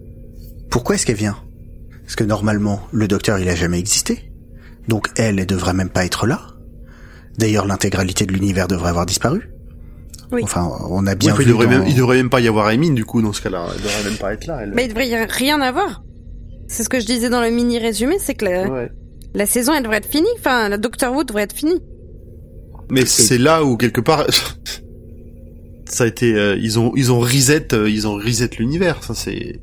pourquoi est-ce qu'elle vient? Parce que normalement, le docteur, il a jamais existé. Donc elle, elle devrait même pas être là. D'ailleurs, l'intégralité de l'univers devrait avoir disparu. Oui. Enfin, on a Oui, bien enfin, il vu devrait dans- même, il devrait même pas y avoir Emine, du coup, dans ce cas-là. Elle devrait même pas être là, elle. Mais il devrait y rien avoir. C'est ce que je disais dans le mini résumé, c'est que la, Ouais. la saison elle devrait être finie. Enfin, la Doctor Who devrait être finie. Mais c'est là où, quelque part, ça a été, euh, ils ont, ils ont reset, euh, ils ont reset l'univers, ça c'est...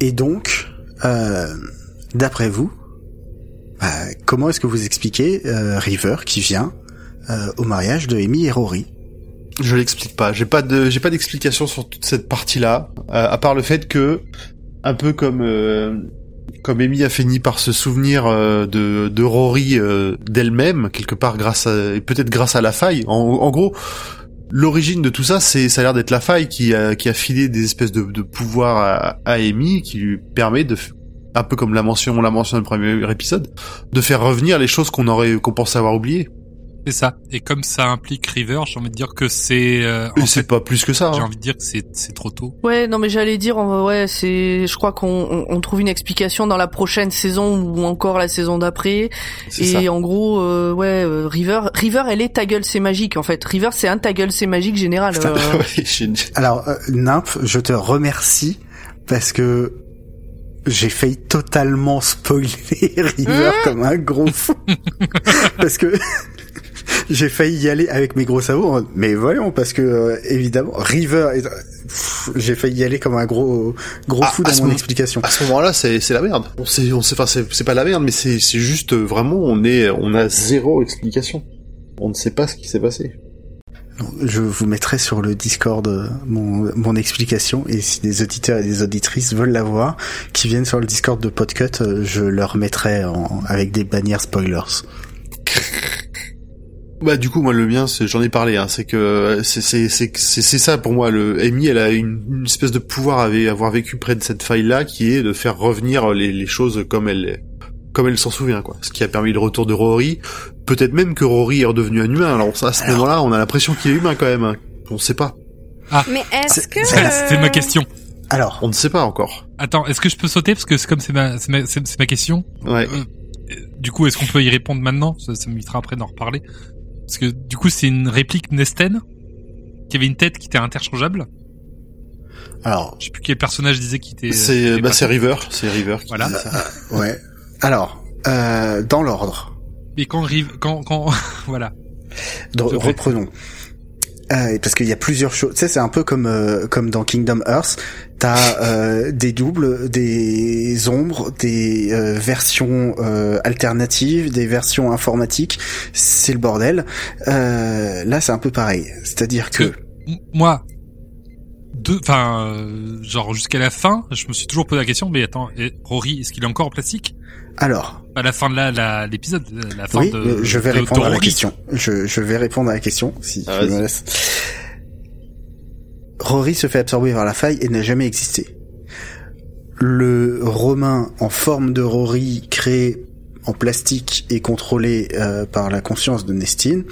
Et donc, euh, d'après vous, comment est-ce que vous expliquez euh, River qui vient euh, au mariage de Amy et Rory? Je l'explique pas. J'ai pas de, j'ai pas d'explication sur toute cette partie-là, euh, à part le fait que, un peu comme, euh, comme Amy a fini par se souvenir euh, de, de Rory euh, d'elle-même quelque part grâce à peut-être grâce à la faille. En, gros, l'origine de tout ça, c'est ça a l'air d'être la faille qui a qui a filé des espèces de, de pouvoirs à, à Amy qui lui permet de un peu comme la mention on l'a mentionné dans le premier épisode, de faire revenir les choses qu'on aurait qu'on pensait avoir oubliées. C'est ça. Et comme ça implique River, j'ai envie de dire que c'est. euh, c'est pas plus que ça. j'ai hein. envie de dire que c'est c'est trop tôt. Ouais, non mais j'allais dire, ouais, c'est, je crois qu'on on, on trouve une explication dans la prochaine saison ou encore la saison d'après. C'est Et ça. en gros, euh, ouais, euh, River, River, elle est ta gueule, c'est magique en fait. River, c'est un ta gueule, c'est magique général. euh. Alors, euh, Nymph, je te remercie parce que j'ai failli totalement spoiler River comme un gros fou. parce que j'ai failli y aller avec mes gros sabots. en- Mais voyons, parce que euh, évidemment, River, j'ai failli y aller comme un gros gros Ah, fou dans mon moment- explication. à ce moment-là, c'est c'est la merde. On sait, on sait, enfin, c'est pas la merde, mais c'est c'est juste euh, vraiment, on est, on a zéro explication. On ne sait pas ce qui s'est passé. Je vous mettrai sur le Discord euh, mon, mon explication et si des auditeurs et des auditrices veulent la voir, qui viennent sur le Discord de Podcut, euh, je leur mettrai en- avec des bannières spoilers. Bah du coup moi le mien c'est j'en ai parlé hein, c'est que c'est c'est c'est c'est c'est ça pour moi le Amy elle a une, une espèce de pouvoir à avoir vécu près de cette faille là qui est de faire revenir les, les choses comme elle comme elle s'en souvient quoi. Ce qui a permis le retour de Rory. Peut-être même que Rory est redevenu un humain. Alors ça, à ce Alors- moment-là on a l'impression qu'il est humain quand même. Hein. on sait pas. Mais est-ce que... c'est- C'était ma question. Alors, on ne sait pas encore. Attends, est-ce que je peux sauter? Parce que c'est comme c'est ma c'est ma, ma question. ouais. Euh, Du coup, est-ce qu'on peut y répondre maintenant? Ça, ça m'évitera après d'en reparler. Parce que du coup, c'est une réplique Nesten qui avait une tête qui était interchangeable. alors, Je sais plus quel personnage disait qu'il était. c'est bah c'est River c'est River qui Voilà. ça. ouais. Alors, euh, dans l'ordre, Mais quand rive, quand quand voilà. plaît. reprenons. Euh, parce qu'il y a plusieurs choses. Tu sais, c'est un peu comme euh, comme dans Kingdom Hearts. T'as euh, des doubles, des ombres, des euh, versions euh, alternatives, des versions informatiques. C'est le bordel. Euh, là, c'est un peu pareil. C'est-à-dire que, Que- Moi, deux, enfin, genre jusqu'à la fin, je me suis toujours posé la question. Mais attends, et Rory, est-ce qu'il est encore en plastique? Alors, À la fin de la la- l'épisode, la fin oui, de. euh, je vais de- de répondre à la Rory. question. Je, je vais répondre à la question si Ah, tu me laisses. Rory se fait absorber par la faille et n'a jamais existé. Le Romain en forme de Rory créé en plastique et contrôlé euh, par la conscience de Nestine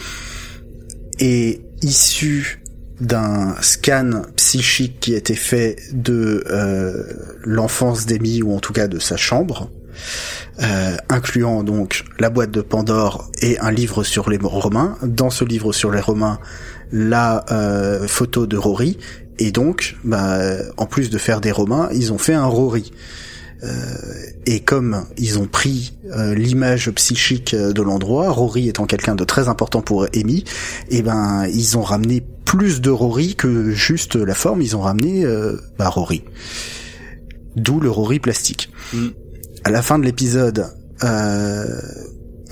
est issu d'un scan psychique qui a été fait de euh, l'enfance d'Amy ou en tout cas de sa chambre, euh, incluant donc la boîte de Pandore et un livre sur les Romains. Dans ce livre sur les Romains, la euh, photo de Rory et donc, bah, en plus de faire des Romains, ils ont fait un Rory. Euh, et comme ils ont pris euh, l'image psychique de l'endroit, Rory étant quelqu'un de très important pour Amy, et ben ils ont ramené plus de Rory que juste la forme, ils ont ramené euh, bah, Rory. D'où le Rory plastique. Mm. À la fin de l'épisode, euh,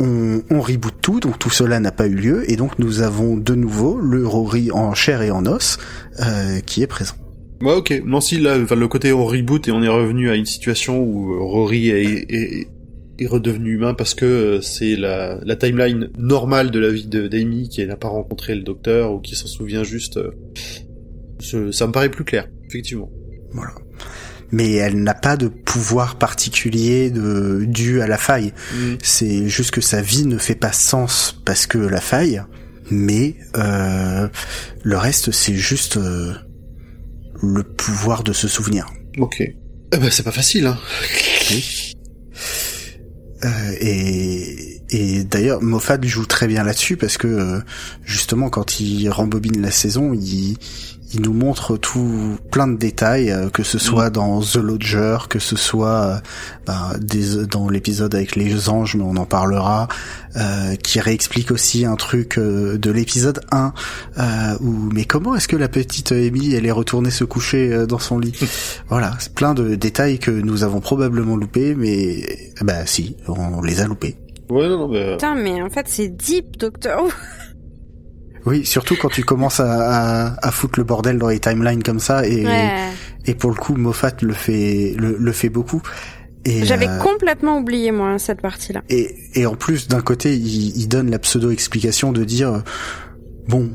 on, on reboot tout, donc tout cela n'a pas eu lieu, et donc nous avons de nouveau le Rory en chair et en os euh, qui est présent. Ouais, ok. Non, si, là, enfin, le côté on reboot et on est revenu à une situation où euh, Rory est, est, est redevenu humain parce que euh, c'est la, la timeline normale de la vie de d'Amy qui n'a pas rencontré le docteur ou qui s'en souvient juste. euh, ce- ça me paraît plus clair, effectivement. Voilà. Mais elle n'a pas de pouvoir particulier de, dû à la faille. C'est juste que sa vie ne fait pas sens parce que la faille, mais euh, le reste c'est juste euh, le pouvoir de se souvenir. Ok. Eh ben, c'est pas facile, hein. Euh, et et d'ailleurs Moffat joue très bien là-dessus parce que euh, justement quand il rembobine la saison, il il nous montre tout plein de détails, euh, que ce soit dans The Lodger, que ce soit euh, ben, des, dans l'épisode avec les anges, mais on en parlera, euh, qui réexplique aussi un truc euh, de l'épisode 1, euh, où mais comment est-ce que la petite Amy elle est retournée se coucher euh, dans son lit? Voilà, c'est plein de détails que nous avons probablement loupés, mais bah si, on les a loupés. Ouais, non, non, bah... Putain, mais en fait, c'est deep, docteur. Oui, surtout quand tu commences à, à, à foutre le bordel dans les timelines comme ça, et, Ouais. et pour le coup, Moffat le fait, le, le fait beaucoup. J'avais euh, complètement oublié moi cette partie-là. et, et en plus, d'un côté, il, il donne la pseudo-explication de dire, euh, bon,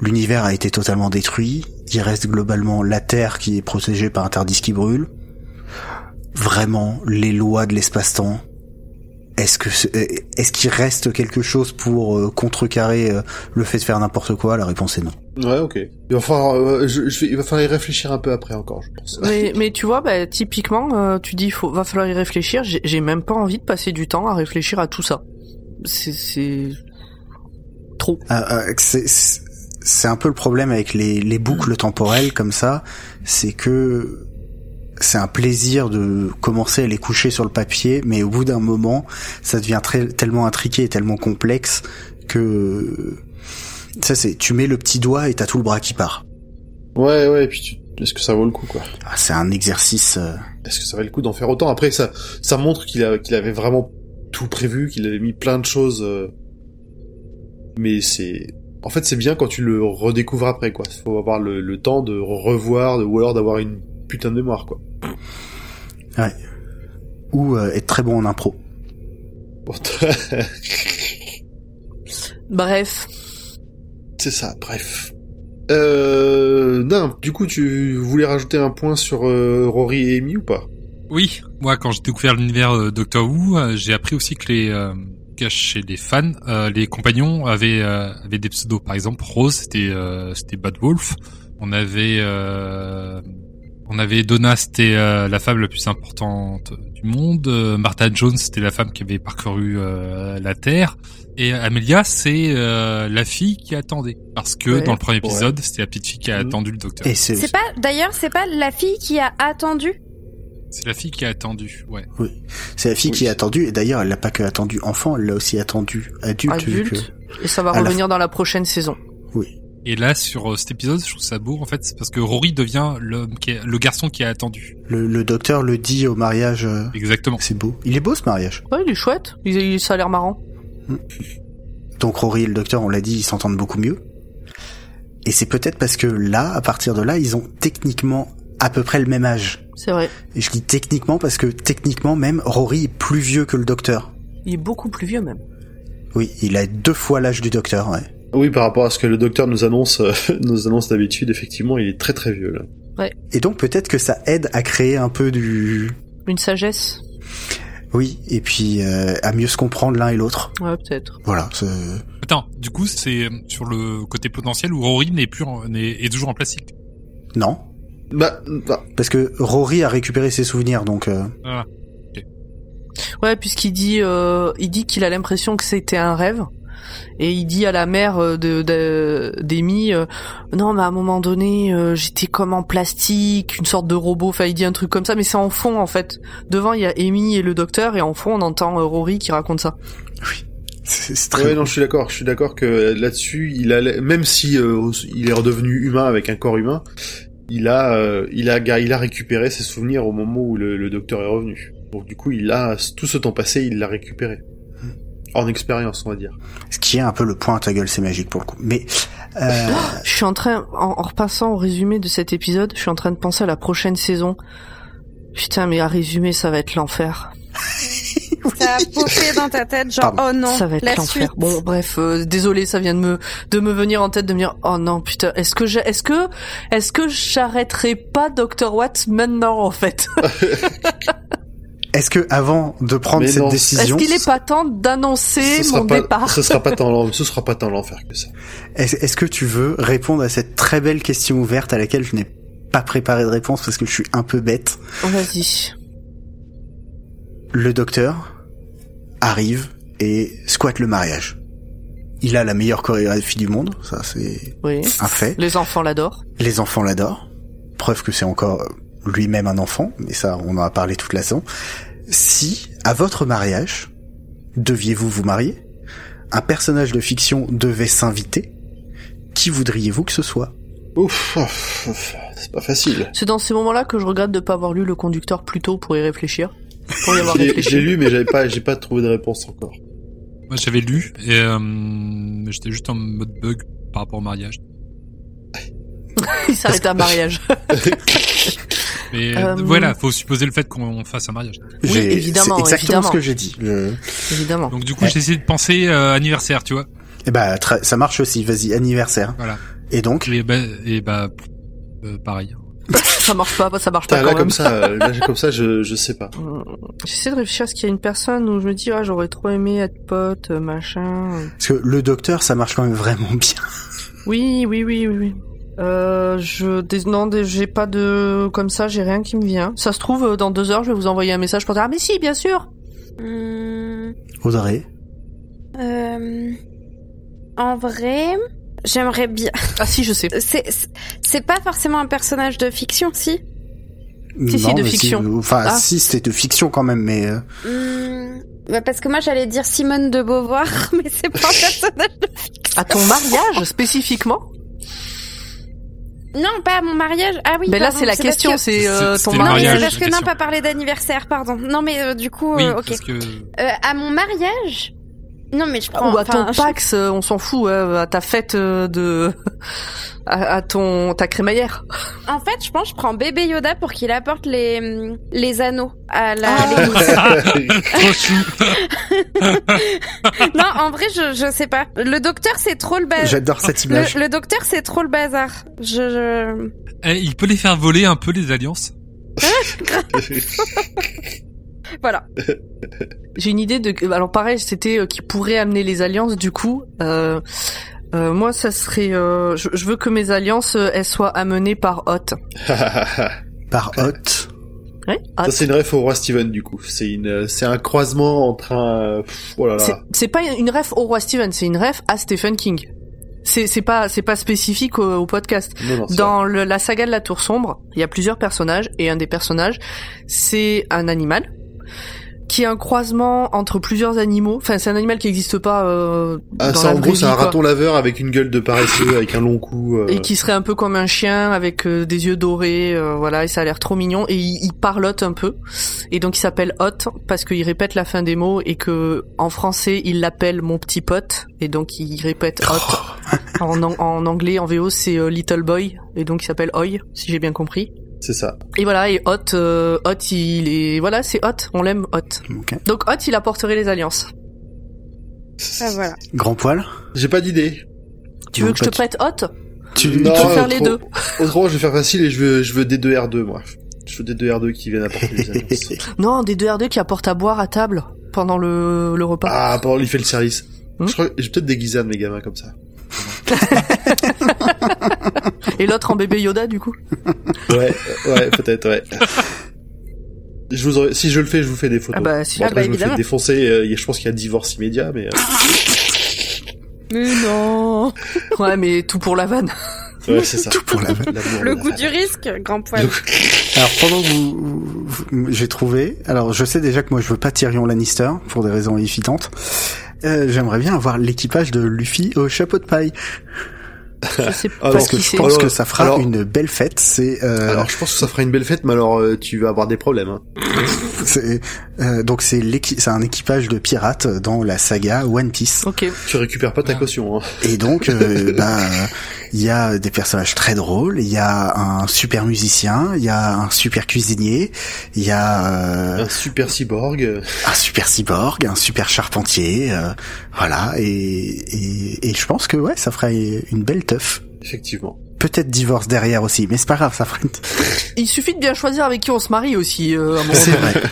l'univers a été totalement détruit, il reste globalement la Terre qui est protégée par un Tardis qui brûle. Vraiment, les lois de l'espace-temps. Est-ce que c'est- est-ce qu'il reste quelque chose pour euh, contrecarrer euh, le fait de faire n'importe quoi? La réponse est non. Ouais, ok. Il va falloir, euh, je, je vais- il va falloir y réfléchir un peu après encore, je pense. Mais, mais tu vois, bah, typiquement, euh, tu dis, faut, va falloir y réfléchir. J'ai même pas envie de passer du temps à réfléchir à tout ça. C'est, c'est trop. Euh, euh, c'est- un peu le problème avec les, les boucles temporelles comme ça, c'est que c'est un plaisir de commencer à les coucher sur le papier, mais au bout d'un moment, ça devient très, tellement intriqué et tellement complexe que ça c'est tu mets le petit doigt et t'as tout le bras qui part. Ouais, ouais, et puis tu, est-ce que ça vaut le coup, quoi? Ah, C'est un exercice. euh, Est-ce que ça valait le coup d'en faire autant? Après, ça, ça montre qu'il a, qu'il avait vraiment tout prévu, qu'il avait mis plein de choses, euh, mais c'est, en fait, c'est bien quand tu le redécouvres après, quoi. Faut avoir le, le temps de revoir, de- ou alors d'avoir une putain de mémoire, quoi. ou euh, être très bon en impro. Bref. c'est ça, bref. Euh, non, du coup, tu voulais rajouter un point sur euh, Rory et Amy ou pas? Oui, moi quand j'ai découvert l'univers euh, Doctor Who, euh, j'ai appris aussi que les euh, que chez les fans, euh, les compagnons avaient euh, avaient des pseudos. Par exemple, Rose c'était euh, c'était Bad Wolf. On avait euh, on avait Donna c'était euh, la femme la plus importante du monde. Euh, Martha Jones c'était la femme qui avait parcouru euh, la Terre. Et Amelia c'est euh, la fille qui attendait parce que Ouais. dans le premier épisode c'était la petite fille qui a Mhm. attendu le Docteur. Et c'est C'est pas d'ailleurs c'est pas la fille qui a attendu? C'est la fille qui a attendu. Ouais. c'est la fille Oui. qui a attendu et d'ailleurs elle l'a pas que attendu enfant, elle l'a aussi attendu adulte. vu que- Adulte. Et ça va à la revenir dans la prochaine saison. Oui. Et là, sur euh, cet épisode, je trouve ça beau, en fait, c'est parce que Rory devient l'homme qui est, le garçon qui a attendu. Le, le docteur le dit au mariage. euh, Exactement. C'est beau. Il est beau ce mariage. Ouais, il est chouette. Il, il- ça a l'air marrant. Donc Rory et le docteur, on l'a dit, ils s'entendent beaucoup mieux. Et c'est peut-être parce que là, à partir de là, ils ont techniquement à peu près le même âge. C'est vrai. Et je dis techniquement parce que techniquement même, Rory est plus vieux que le docteur. Il est beaucoup plus vieux même. Oui, il a deux fois l'âge du docteur, ouais. Oui, par rapport à ce que le docteur nous annonce, euh, nous annonce d'habitude, effectivement, il est très très vieux, là. Et donc peut-être que ça aide à créer un peu du... Une sagesse. Oui, et puis euh, à mieux se comprendre l'un et l'autre. Ouais, peut-être. Voilà. c'est- Attends, du coup, c'est euh, sur le côté potentiel où Rory n'est plus, en, n'est, est toujours en plastique? Non, Bah, bah, parce que Rory a récupéré ses souvenirs, donc... euh, Voilà. Ouais, puisqu'il dit, euh, il dit qu'il a l'impression que c'était un rêve. Et il dit à la mère euh, de de- d'Amy, euh, non, mais à un moment donné, euh, j'étais comme en plastique, une sorte de robot. Enfin, il dit un truc comme ça, mais c'est en fond en fait. Devant, il y a Amy et le docteur, et en fond, on entend euh, Rory qui raconte ça. C'est c'est très ouais, non, je suis d'accord. Je suis d'accord que là-dessus, il a, même si euh, il est redevenu humain avec un corps humain, il a, euh, il a, il a récupéré ses souvenirs au moment où le, le docteur est revenu. Donc du coup, il a tout ce temps passé, il l'a récupéré en expérience, on va dire. Ce qui est un peu le point à ta gueule, c'est magique pour le coup. Mais... Euh, Je suis en train, en, en repassant au résumé de cet épisode, je suis en train de penser à la prochaine saison. Putain, mais à résumer, ça va être l'enfer. Ça a popé dans ta tête genre Pardon. oh non ça va être l'enfer. Bon, bref, euh, désolé, ça vient de me de me venir en tête de me dire oh non putain, est-ce que j'ai- est-ce que est-ce que j'arrêterai pas Dr Watt maintenant en fait? Est-ce que avant de prendre Mais cette non. Est-ce décision, qu'il est pas temps d'annoncer mon pas, départ ce sera pas tant, ce sera pas tant l'enfer que ça. est-ce que tu veux répondre à cette très belle question ouverte à laquelle je n'ai pas préparé de réponse parce que je suis un peu bête? Vas-y. Le docteur arrive et squatte le mariage. Il a la meilleure chorégraphie du monde, ça c'est Oui. un fait. Les enfants l'adorent. Les enfants l'adorent. Preuve que c'est encore lui-même un enfant, mais ça on en a parlé toute la saison. Si, à votre mariage, deviez-vous vous marier? Un personnage de fiction devait s'inviter. Qui voudriez-vous que ce soit? Ouf, ouf, ouf, c'est pas facile. C'est dans ces moments-là que je regrette de pas avoir lu le conducteur plus tôt pour y réfléchir. Pour y avoir J'ai réfléchi. j'ai lu, mais j'avais pas, j'ai pas trouvé de réponse encore. Moi, j'avais lu et euh, j'étais juste en mode bug par rapport au mariage. Il s'arrête à un mariage. Mais Euh, voilà, faut supposer le fait qu'on fasse un mariage. Oui, évidemment, C'est exactement évidemment. ce que j'ai dit. Je- Évidemment. Donc du coup, Ouais. j'ai essayé de penser euh, anniversaire, tu vois. Eh bah, très- ça marche aussi. Vas-y, anniversaire. Voilà. Et donc, Et bah, et bah euh, pareil. ça marche pas, ça marche pas quand là même. comme ça, euh, là comme ça, je je sais pas. Hum, J'essaie de réfléchir à ce qu'il y a une personne où je me dis ah j'aurais trop aimé être pote euh, machin. parce que le docteur, ça marche quand même vraiment bien. Oui oui oui oui. oui. Euh, je non j'ai pas de comme ça j'ai rien qui me vient. Ça se trouve euh, dans deux heures je vais vous envoyer un message pour dire ah mais si bien sûr. Hmm, Audrey. euh, en vrai, j'aimerais bien. Ah si je sais. C'est pas forcément un personnage de fiction, si? Si, si, de fiction. Enfin, Ah. si, c'était de fiction quand même, mais euh, Hmm, bah, parce que moi j'allais dire Simone de Beauvoir, mais c'est pas un personnage. de- À ton mariage spécifiquement? Non, pas à mon mariage. Ah oui. Mais là pardon, c'est la question que- c'est euh, ton le Non, mais mariage. c'est mariage, parce que non, pas parler d'anniversaire, pardon. Non, mais euh, du coup, oui, euh, ok. parce que Euh, à mon mariage. Non, mais je prends. Ou à ton je- Pax, euh, on s'en fout, ouais, à ta fête euh, de, à, à ton ta crémaillère. En fait, je pense que je prends bébé Yoda pour qu'il apporte les les anneaux à la. Ah. chou. non, en vrai, je je sais pas. Le docteur, c'est trop le bazar. j'adore cette image. Le, le docteur, c'est trop le bazar. Je, je... Eh, il peut les faire voler un peu les alliances. Voilà. J'ai une idée de, alors pareil, c'était euh, qui pourrait amener les alliances. Du coup, euh, euh, moi, ça serait, euh, je, je veux que mes alliances, euh, elles soient amenées par Hot. Par Hot. Ouais. Hot. Ça c'est une ref au roi Steven du coup. C'est une, c'est un croisement entre un, pff, oh là C'est- là. C'est pas une ref au roi Steven, c'est une ref à Stephen King. C'est c'est pas c'est pas spécifique au, au podcast. Non, non, Dans le- la saga de la Tour Sombre, il y a plusieurs personnages et un des personnages, c'est un animal qui est un croisement entre plusieurs animaux. Enfin, c'est un animal qui n'existe pas euh, Ah, dans ça, la en gros, c'est un quoi. raton laveur avec une gueule de paresseux, avec un long cou. euh, et qui serait un peu comme un chien avec euh, des yeux dorés, euh, voilà, et ça a l'air trop mignon. Et il, il parlote un peu, et donc il s'appelle Hot parce qu'il répète la fin des mots et que en français il l'appelle mon petit pote, et donc il répète Hot. en, an- en anglais, en VO, c'est Little Boy, et donc il s'appelle Oi, si j'ai bien compris. C'est ça. Et voilà, et Hot, euh, Hot, il est, voilà, c'est Hot, on l'aime Hot. Donc Hot, il apporterait les alliances. Ah, voilà. Grand poil. J'ai pas d'idée. Tu Non, veux que je te prête Hot? Tu, peux faire les deux? Autrement, je vais faire facile et je veux, je veux des deux R2 moi. Je veux des deux R2 qui viennent apporter les alliances. Non, des deux R2 qui apportent à boire à table pendant le, le repas. ah, pendant il fait le service. Hmm? Je crois, vais peut-être déguiser un de mes gamins comme ça. Et l'autre en bébé Yoda, du coup. Ouais, ouais, peut-être, ouais. Je vous aurais- si je le fais, je vous fais des photos. Ah bah, si. Bon, Ah bah, je me fais défoncer. euh, je pense qu'il y a divorce immédiat, mais euh, Mais non. Ouais, mais tout pour la vanne. ouais, c'est ça. Tout pour la L'amour, Le goût vanne. du risque, grand poil. Donc, Alors pendant que vous, vous- j'ai trouvé. Alors je sais déjà que moi je veux pas Tyrion Lannister pour des raisons évidentes. Euh, J'aimerais bien avoir l'équipage de Luffy au chapeau de paille Je sais Ah, pas parce non, que je pense Alors- que ça fera alors- une belle fête. C'est euh, Alors, je pense que ça fera une belle fête, mais alors euh, tu vas avoir des problèmes. Hein. c'est, euh, donc c'est c'est un équipage de pirates dans la saga One Piece. Ok. Tu récupères pas ta Ah. caution. Hein. Et donc, euh, bah, il y a des personnages très drôles, il y a un super musicien, il y a un super cuisinier, il y a euh, Un super cyborg. un super cyborg, un super charpentier, euh, voilà. Et, et, et je pense que ouais, ça ferait une belle teuf. Effectivement. Peut-être divorce derrière aussi, mais c'est pas grave, ça ferait. Une... Il suffit de bien choisir avec qui on se marie aussi, euh, à un moment C'est vrai,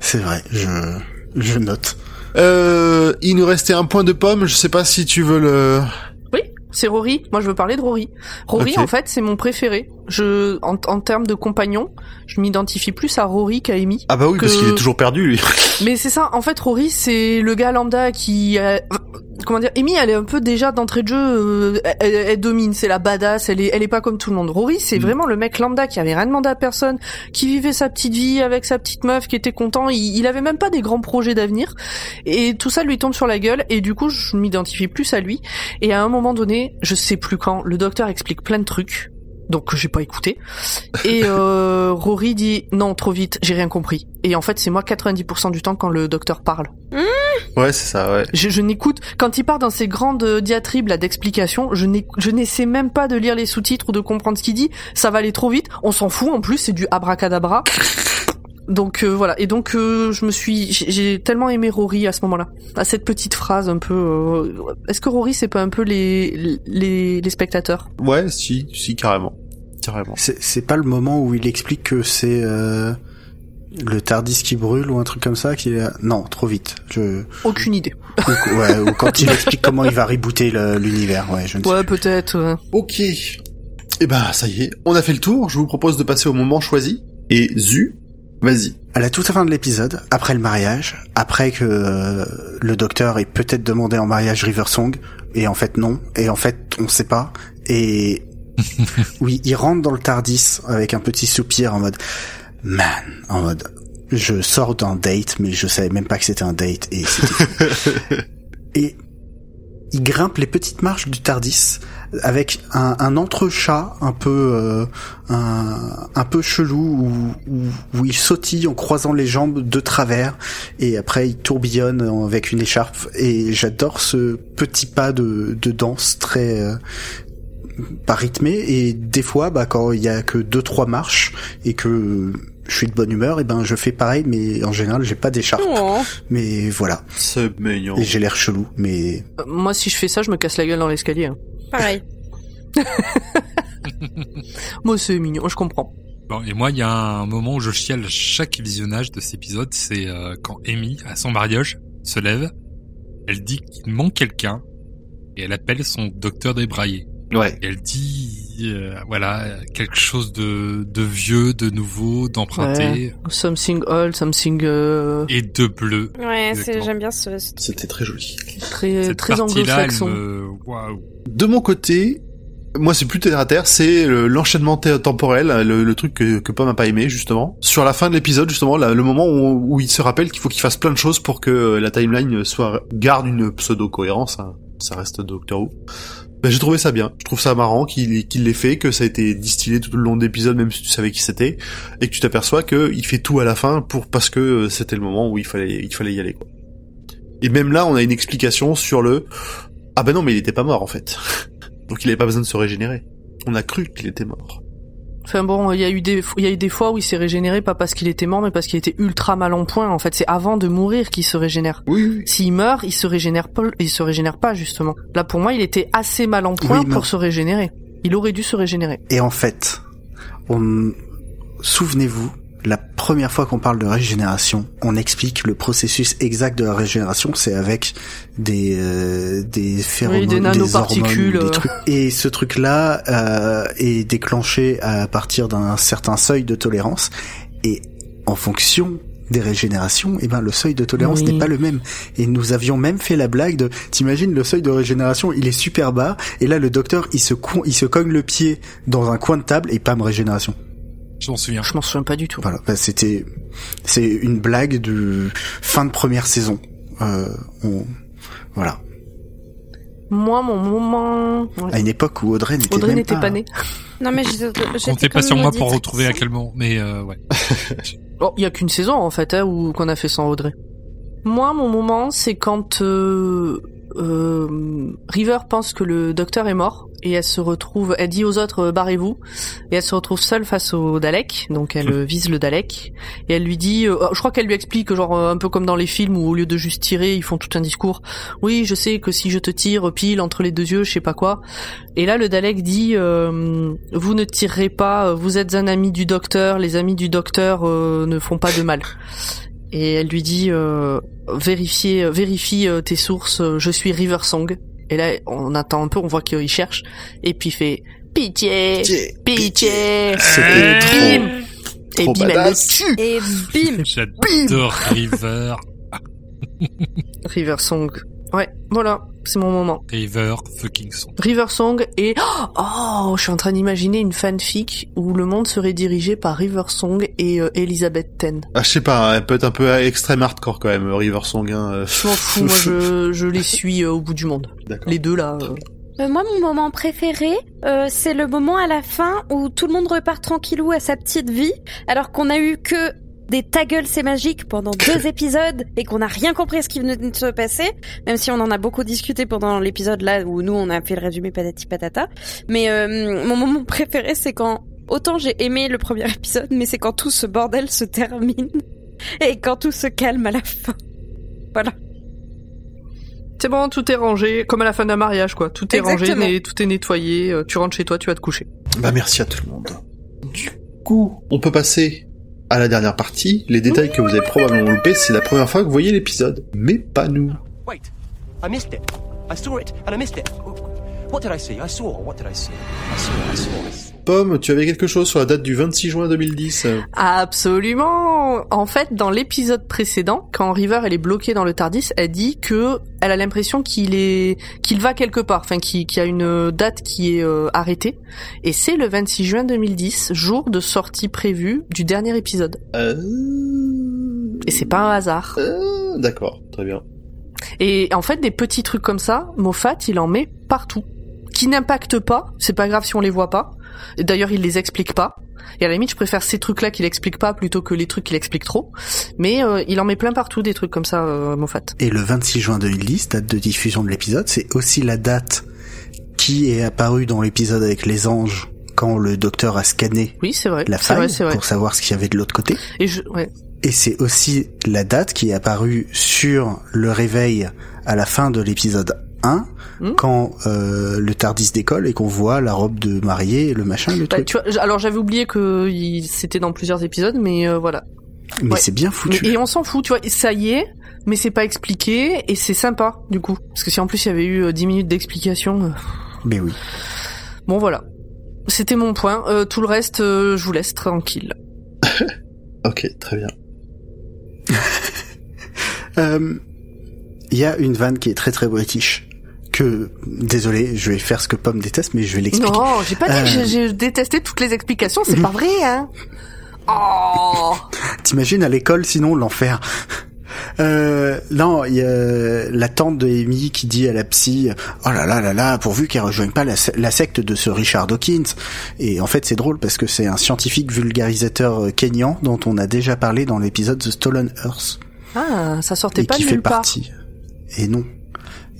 c'est vrai. Je je note. Euh, il nous restait un point de pomme. Je sais pas si tu veux le. C'est Rory. Moi, je veux parler de Rory. Rory, en fait, c'est mon préféré. Je, en, en termes de compagnon, je m'identifie plus à Rory qu'à Amy. Ah bah oui, Que- parce qu'il est toujours perdu lui. Mais c'est ça, en fait, Rory, c'est le gars lambda qui... euh, comment dire Amy, elle est un peu déjà d'entrée de jeu, euh, elle, elle domine, c'est la badass, elle est, elle est pas comme tout le monde. Rory, c'est Mm. vraiment le mec lambda qui avait rien demandé à personne, qui vivait sa petite vie avec sa petite meuf, qui était content, il, il avait même pas des grands projets d'avenir, et tout ça lui tombe sur la gueule, et du coup, je m'identifie plus à lui. Et à un moment donné, je sais plus quand, le docteur explique plein de trucs, Donc j'ai pas écouté. Et euh, Rory dit non trop vite, j'ai rien compris. Et en fait c'est moi 90% du temps quand le docteur parle. Ouais, c'est ça, ouais. Je, je n'écoute quand il part dans ces grandes diatribes là d'explications, je n'essaie même pas de lire les sous-titres ou de comprendre ce qu'il dit. Ça va aller trop vite. On s'en fout en plus, c'est du abracadabra. Donc euh, voilà. Et donc euh, je me suis, j'ai tellement aimé Rory à ce moment-là, à cette petite phrase un peu. euh, Est-ce que Rory c'est pas un peu les les, les spectateurs? Ouais, si, si, carrément. Carrément. C'est c'est pas le moment où il explique que c'est euh, le Tardis qui brûle ou un truc comme ça qui est... Non, trop vite. Je... Aucune idée. Ou, ouais, ou quand il explique comment il va rebooter le- l'univers, ouais, je ne sais Ouais peut-être. ouais. Ok. Eh ben, ça y est, on a fait le tour. Je vous propose de passer au moment choisi. Et Zu, vas-y. À la toute fin de l'épisode, après le mariage, après que euh, le docteur ait peut-être demandé en mariage River Song, et en fait non, et en fait on sait pas, et oui, il rentre dans le Tardis avec un petit soupir en mode man, en mode je sors d'un date, mais je savais même pas que c'était un date, et et il grimpe les petites marches du Tardis avec un, un entrechat un peu euh, un, un peu chelou où, où, où il sautille en croisant les jambes de travers et après il tourbillonne avec une écharpe et j'adore ce petit pas de, de danse très euh, pas rythmé et des fois bah quand il y a que deux trois marches et que je suis de bonne humeur et ben je fais pareil mais en général j'ai pas d'écharpe Oh. mais voilà C'est mignon. et j'ai l'air chelou mais Euh, Moi si je fais ça, je me casse la gueule dans l'escalier. hein. Pareil. Moi c'est mignon, je comprends. Bon, et moi, il y a un moment où je chiale à chaque visionnage de cet épisode, c'est euh, quand Amy, à son mariage, se lève, elle dit qu'il manque quelqu'un, et elle appelle son docteur débraillé. Ouais. Et elle dit, euh, voilà, quelque chose de, de vieux, de nouveau, d'emprunté, Something old, something euh, et de bleu. Ouais, j'aime bien ce. ce- C'était très joli. très Cette très anglo-saxon. me... De mon côté, moi c'est plus terre à terre, c'est le- l'enchaînement te- temporel, le, le truc que, que Pomme n'a pas aimé justement. Sur la fin de l'épisode justement, là, le moment où, où il se rappelle qu'il faut qu'il fasse plein de choses pour que la timeline soit garde une pseudo cohérence, hein. ça reste Doctor Who. Ben, j'ai trouvé ça bien, je trouve ça marrant qu'il l'ait fait, que ça a été distillé tout le long de l'épisode, même si tu savais qui c'était, et que tu t'aperçois que il fait tout à la fin pour parce que c'était le moment où il fallait il fallait y aller. Et même là, on a une explication sur le ah ben non, mais il était pas mort en fait. Donc il avait pas besoin de se régénérer. On a cru qu'il était mort. Enfin bon, il y a eu des il y a eu des fois où il s'est régénéré pas parce qu'il était mort, mais parce qu'il était ultra mal en point. En fait, c'est avant de mourir qu'il se régénère. Oui, oui. S'il meurt, il se régénère pas, il se régénère pas justement. Là pour moi, il était assez mal en point Oui, pour se régénérer. Il aurait dû se régénérer. Et en fait, on... souvenez-vous, la première fois qu'on parle de régénération, on explique le processus exact de la régénération, c'est avec des euh, des phéromones, Oui, des nanoparticules, hormones, euh. des trucs. Et ce truc-là euh, est déclenché à partir d'un certain seuil de tolérance. Et en fonction des régénérations, eh ben le seuil de tolérance Oui. n'est pas le même. Et nous avions même fait la blague de, t'imagines le seuil de régénération, il est super bas, et là le docteur il se il se cogne le pied dans un coin de table et pam régénération. Je m'en souviens. Je m'en souviens pas du tout. Voilà, bah, c'était c'est une blague de fin de première saison. Euh, on- voilà, Moi, mon moment. ouais. à une époque où Audrey n'était Audrey n'était pas. pas née. Non mais j'étais pas comme sur moi pour retrouver à quel moment, mais euh, ouais. Oh, il y a qu'une saison en fait hein, où qu'on a fait sans Audrey. Moi, mon moment, c'est quand euh, euh, River pense que le docteur est mort et elle se retrouve, elle dit aux autres euh, barrez-vous et elle se retrouve seule face au Dalek, donc elle euh, vise le Dalek et elle lui dit, euh, je crois qu'elle lui explique genre un peu comme dans les films où au lieu de juste tirer, ils font tout un discours. Oui, je sais que si je te tire pile entre les deux yeux, je sais pas quoi. Et là, le Dalek dit euh, Vous ne tirerez pas, vous êtes un ami du docteur, les amis du docteur ne font pas de mal. Et elle lui dit euh, Vérifiez, vérifie euh, tes sources, euh, je suis River Song. Et là, on attend un peu, on voit qu'il cherche, et puis il fait Pitié, Pitié, pitié, et trop- bim, et bim, elle le tue. Et bim J'adore River. River Song. Ouais, voilà, c'est mon moment. River fucking Song. River Song et oh, je suis en train d'imaginer une fanfic où le monde serait dirigé par River Song et euh, Elizabeth Ten. Ah, je sais pas, elle peut être un peu extrême hardcore quand même, River Song. Hein. euh. Je m'en fous, moi je, je les suis euh, au bout du monde. D'accord. Les deux là. euh. Euh, moi, mon moment préféré, euh, c'est le moment à la fin où tout le monde repart tranquillou à sa petite vie, alors qu'on a eu que des ta gueule c'est magique pendant deux épisodes et qu'on n'a rien compris à ce qui venait de se passer, même si on en a beaucoup discuté pendant l'épisode là où nous on a fait le résumé patati patata. Mais euh, mon moment préféré c'est quand autant j'ai aimé le premier épisode, mais c'est quand tout ce bordel se termine et quand tout se calme à la fin. Voilà. C'est bon, tout est rangé, comme à la fin d'un mariage, quoi. Tout est Exactement. rangé, tout est nettoyé. euh, Tu rentres chez toi, tu vas te coucher. Bah merci à tout le monde. Du coup, on peut passer à la dernière partie. Les détails que vous avez probablement loupés, c'est la première fois que vous voyez l'épisode. Mais pas nous. Wait, I missed it. I saw it and I missed it. What did I see? I saw. What did I see? I saw. I saw. I saw. Pomme, tu avais quelque chose sur la date du 26 juin 2010 euh, Absolument. En fait, dans l'épisode précédent, quand River elle est bloquée dans le Tardis, elle dit que elle a l'impression qu'il est qu'il va quelque part, enfin qu'il y a une date qui est euh, arrêtée. Et c'est le 26 juin 2010, jour de sortie prévue du dernier épisode. euh... Et c'est pas un hasard. euh, D'accord, très bien. Et en fait, des petits trucs comme ça, Moffat, il en met partout. Qui n'impactent pas, c'est pas grave si on les voit pas. D'ailleurs, il les explique pas. Et à la limite, je préfère ces trucs-là qu'il explique pas plutôt que les trucs qu'il explique trop. Mais euh, il en met plein partout des trucs comme ça, euh, Moffat. Et le 26 juin 2010, date de diffusion de l'épisode, c'est aussi la date qui est apparue dans l'épisode avec les anges quand le docteur a scanné Oui, vrai. la faille vrai. pour savoir ce qu'il y avait de l'autre côté. Et je, ouais. Et c'est aussi la date qui est apparue sur le réveil à la fin de l'épisode 1, Hmm? quand euh, le Tardis décolle et qu'on voit la robe de mariée, le machin, le Bah, truc. tu vois, j- alors j'avais oublié que c'était dans plusieurs épisodes, mais euh, voilà. Mais ouais. c'est bien Mais- foutu. et on s'en fout, tu vois. Ça y est, mais c'est pas expliqué et c'est sympa du coup. Parce que si en plus il y avait eu euh, 10 minutes d'explication. euh, Mais oui. Bon voilà. C'était mon point. Euh, tout le reste, euh, je vous laisse tranquille. Ok, très bien. Euh, Il y a une vanne qui est très très british. Que, désolé, je vais faire ce que Pomme déteste, mais je vais l'expliquer. Non, j'ai pas dit que Euh. j'ai- détesté toutes les explications, c'est pas vrai, hein. Oh. T'imagines à l'école, sinon l'enfer. Euh, non, il y a la tante de Amy qui dit à la psy, oh là là là là, pourvu qu'elle rejoigne pas la, la secte de ce Richard Dawkins. Et en fait, c'est drôle parce que c'est un scientifique vulgarisateur kényan dont on a déjà parlé dans l'épisode The Stolen Earth Ah, ça sortait et pas qui de fait nulle part. partie. Et non.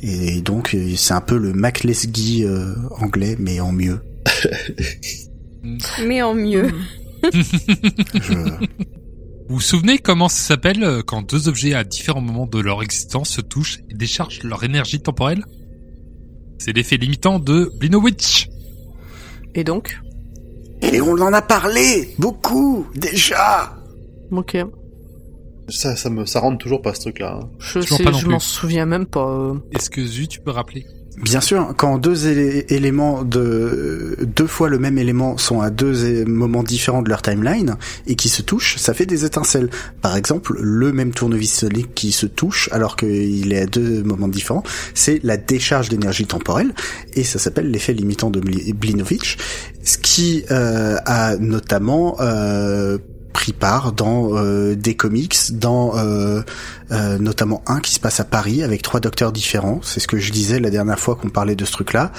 Et donc euh, c'est un peu le Mac Lesguy euh, anglais, mais en mieux. Mais en mieux. Je... Vous vous souvenez comment ça s'appelle euh, quand deux objets à différents moments de leur existence se touchent et déchargent leur énergie temporelle? C'est l'effet limitant de Blinowitch. Et donc? Et on en a parlé beaucoup déjà. Ok. Ça, ça me, ça rentre toujours pas ce truc-là. hein. Je sais, pas je m'en souviens même pas. euh. Est-ce que Zu, tu peux rappeler? Bien sûr, quand deux élé- éléments de deux fois le même élément sont à deux moments différents de leur timeline et qui se touchent, ça fait des étincelles. Par exemple, le même tournevis sonique qui se touche alors qu'il est à deux moments différents, c'est la décharge d'énergie temporelle et ça s'appelle l'effet limitant de Bli- Blinovitch, ce qui euh, a notamment euh, pris part dans euh, des comics, dans euh, euh, notamment un qui se passe à Paris avec trois docteurs différents. C'est ce que je disais la dernière fois qu'on parlait de ce truc-là.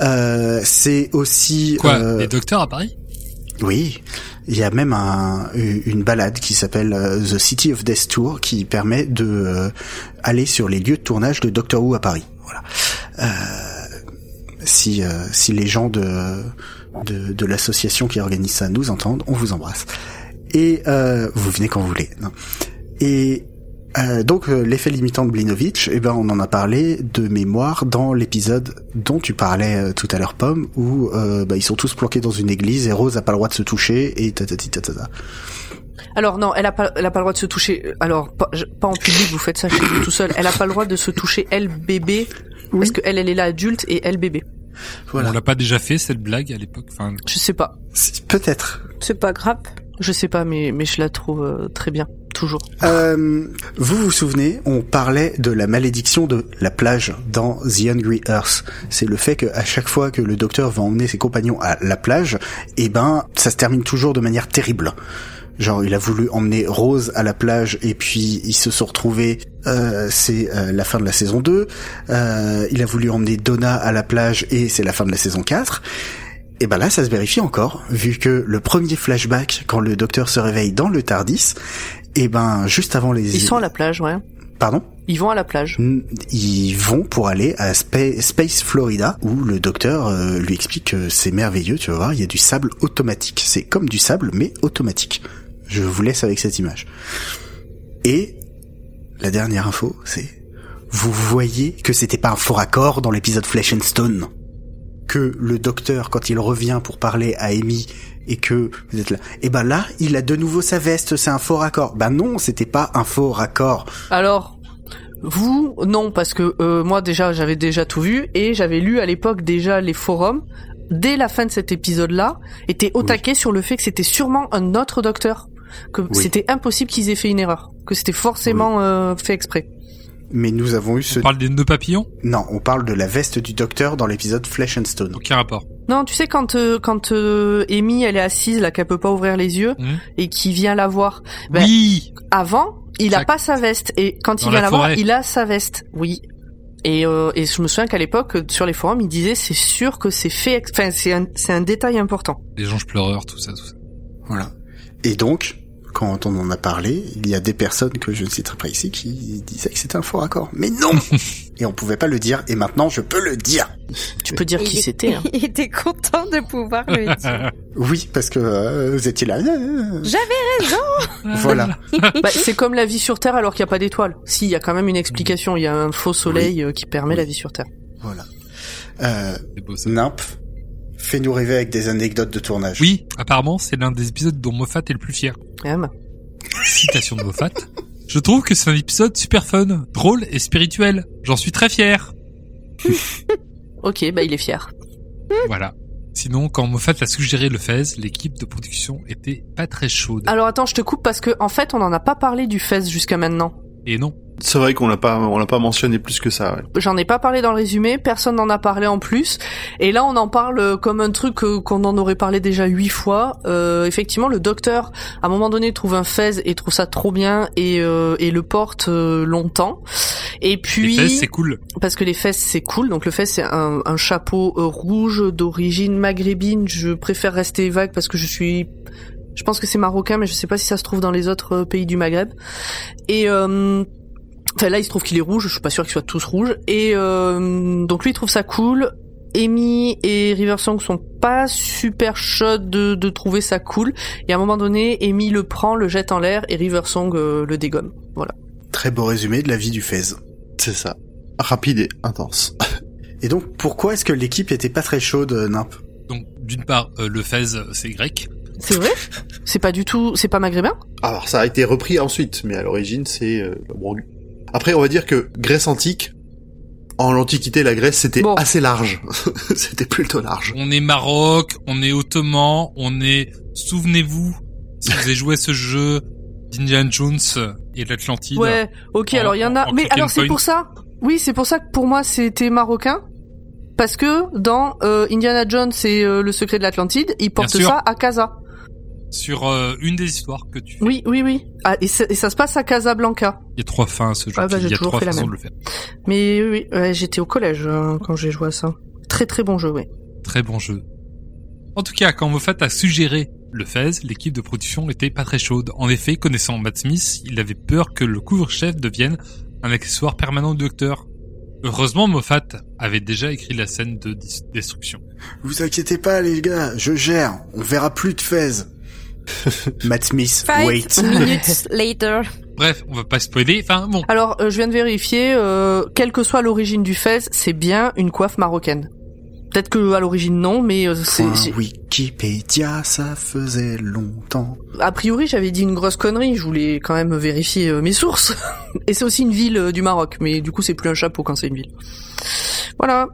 Euh, c'est aussi Quoi euh, Les docteurs à Paris? Oui, il y a même un, une balade qui s'appelle euh, The City of Death Tour qui permet de euh, aller sur les lieux de tournage de Doctor Who à Paris. Voilà. Euh, si euh, si les gens de de, de l'association qui organise ça nous entendent, on vous embrasse. Et euh, vous venez quand vous voulez. non. Et euh, donc euh, l'effet limitant de Blinovitch, eh ben on en a parlé de mémoire dans l'épisode dont tu parlais euh, tout à l'heure, Pomme, où euh, bah, ils sont tous planqués dans une église et Rose a pas le droit de se toucher et tatati tatata. Alors non, elle a pas, elle a pas le droit de se toucher. Alors pas, je- pas en public, vous faites ça chez vous tout seul. Elle a pas le droit de se toucher elle bébé parce que elle, elle est là adulte et elle bébé. Voilà. On l'a pas déjà fait cette blague à l'époque Enfin, Je sais pas, Peut-être. C'est pas grave. Je sais pas, mais mais je la trouve euh, très bien, toujours. Euh, vous vous souvenez, on parlait de la malédiction de la plage dans The Hungry Earth. C'est le fait qu'à chaque fois que le docteur va emmener ses compagnons à la plage, eh ben, ça se termine toujours de manière terrible. Genre, il a voulu emmener Rose à la plage et puis ils se sont retrouvés. Euh, c'est euh, la fin de la saison 2. Euh, il a voulu emmener Donna à la plage et c'est la fin de la saison 4. Et ben là, ça se vérifie encore, vu que le premier flashback, quand le docteur se réveille dans le Tardis, et ben juste avant les... Ils sont à la plage, ouais. Pardon? Ils vont à la plage. Ils vont pour aller à Spa- Space Florida, où le docteur euh, lui explique que c'est merveilleux, tu vas voir, il y a du sable automatique. C'est comme du sable, mais automatique. Je vous laisse avec cette image. Et la dernière info, c'est vous voyez que c'était pas un faux raccord dans l'épisode Flesh and Stone. Que le docteur, quand il revient pour parler à Amy, et que vous êtes là, et ben là, il a de nouveau sa veste, c'est un faux raccord. Ben non, c'était pas un faux raccord. Alors, vous, non, parce que euh, moi déjà, j'avais déjà tout vu et j'avais lu à l'époque déjà les forums. Dès la fin de cet épisode-là, étaient au Oui. taquet sur le fait que c'était sûrement un autre docteur, que Oui. c'était impossible qu'ils aient fait une erreur, que c'était forcément euh, fait exprès. Mais nous avons eu ce... On parle des nœuds papillons Non, on parle de la veste du docteur dans l'épisode Flesh and Stone. Aucun rapport. Non, tu sais quand euh, quand euh, Amy elle est assise là qu'elle peut pas ouvrir les yeux Mhm. et qui vient la voir. Ben, oui Avant, il a pas sa veste et quand Dans il vient la la voir, il a sa veste. Oui. Et, euh, et je me souviens qu'à l'époque, sur les forums, il disait c'est sûr que c'est fait, ex- enfin c'est un, c'est un détail important. Les anges pleureurs, tout ça, tout ça. Voilà. Et donc, quand on en a parlé, il y a des personnes que je ne citerai pas ici qui disaient que c'était un faux raccord. Mais non Et on pouvait pas le dire, et maintenant je peux le dire Tu peux dire qui c'était. Hein. Il était content de pouvoir le dire. Oui, parce que euh, vous étiez là. J'avais raison. Voilà. Bah, c'est comme la vie sur Terre alors qu'il n'y a pas d'étoiles. Si, il y a quand même une explication. Il y a un faux soleil euh, qui permet la vie sur Terre. Voilà. Euh, beau ça. Fais-nous rêver avec des anecdotes de tournage. Oui, apparemment, c'est l'un des épisodes dont Moffat est le plus fier. Même. Citation de Moffat. Je trouve que c'est un épisode super fun, drôle et spirituel. J'en suis très fier. Ok, bah il est fier. Voilà. Sinon, quand Moffat a suggéré le Fez, l'équipe de production était pas très chaude. Alors attends, je te coupe parce que en fait, on n'en a pas parlé du Fez jusqu'à maintenant. Et non. C'est vrai qu'on l'a pas, on l'a pas mentionné plus que ça. ouais. J'en ai pas parlé dans le résumé, personne n'en a parlé en plus. Et là, on en parle euh, comme un truc euh, qu'on en aurait parlé déjà huit fois. Euh, effectivement, le docteur, à un moment donné, trouve un fez et trouve ça trop bien et, euh, et le porte euh, longtemps. Et puis, Les Fez, c'est cool. parce que les fesses c'est cool. Donc le fez c'est un, un chapeau euh, rouge d'origine maghrébine. Je préfère rester vague parce que je suis, je pense que c'est marocain, mais je sais pas si ça se trouve dans les autres pays du Maghreb. Et euh, là il se trouve qu'il est rouge. Je suis pas sûr qu'ils soient tous rouges. Et euh, donc lui il trouve ça cool. Amy et Riversong sont pas super chaudes de, de trouver ça cool. Et à un moment donné, Amy le prend, le jette en l'air et Riversong euh, le dégomme. Voilà. Très beau résumé de la vie du Fez. C'est ça. Rapide et intense. Et donc, pourquoi est-ce que l'équipe était pas très chaude, euh, Nymph? Donc, d'une part, euh, le Fez, c'est grec. C'est vrai? C'est pas du tout, c'est pas maghrébin? Alors ça a été repris ensuite, mais à l'origine c'est euh, bon. Après on va dire que Grèce antique, en l'Antiquité la Grèce c'était Bon. assez large, c'était plutôt large. On est Maroc, on est Ottoman, on est... Souvenez-vous, si vous avez joué à ce jeu d'Indiana Jones et l'Atlantide. Ouais, ok, En- alors il y en a. en Mais alors c'est pour ça. Oui, c'est pour ça que pour moi c'était marocain. Parce que dans euh, Indiana Jones et euh, le secret de l'Atlantide, ils portent ça à Casa. Sur euh, une des histoires que tu fais. Oui, oui, oui. Ah, et, ça, et ça se passe à Casablanca. Il y a trois fins à ce jeu. Ah bah, j'ai Il y a toujours trois fait la façons même. de le faire. Mais oui, oui, ouais, j'étais au collège euh, quand j'ai joué à ça. Très très bon jeu, oui. Très bon jeu. En tout cas, quand Moffat a suggéré le Fez, l'équipe de production était pas très chaude. En effet, connaissant Matt Smith, il avait peur que le couvre-chef devienne un accessoire permanent du docteur. Heureusement, Moffat avait déjà écrit la scène de destruction. Vous inquiétez pas, les gars, je gère. On verra plus de Fez. Matt Smith, Five wait. minutes later. Bref, on va pas spoiler. Enfin, bon. Alors, euh, je viens de vérifier, euh, quelle que soit l'origine du fez, c'est bien une coiffe marocaine. Peut-être que à l'origine non, mais euh, c'est Wikipédia, ça faisait longtemps. a priori j'avais dit une grosse connerie. Je voulais quand même vérifier euh, mes sources. Et c'est aussi une ville euh, du Maroc, mais du coup c'est plus un chapeau quand c'est une ville. Voilà.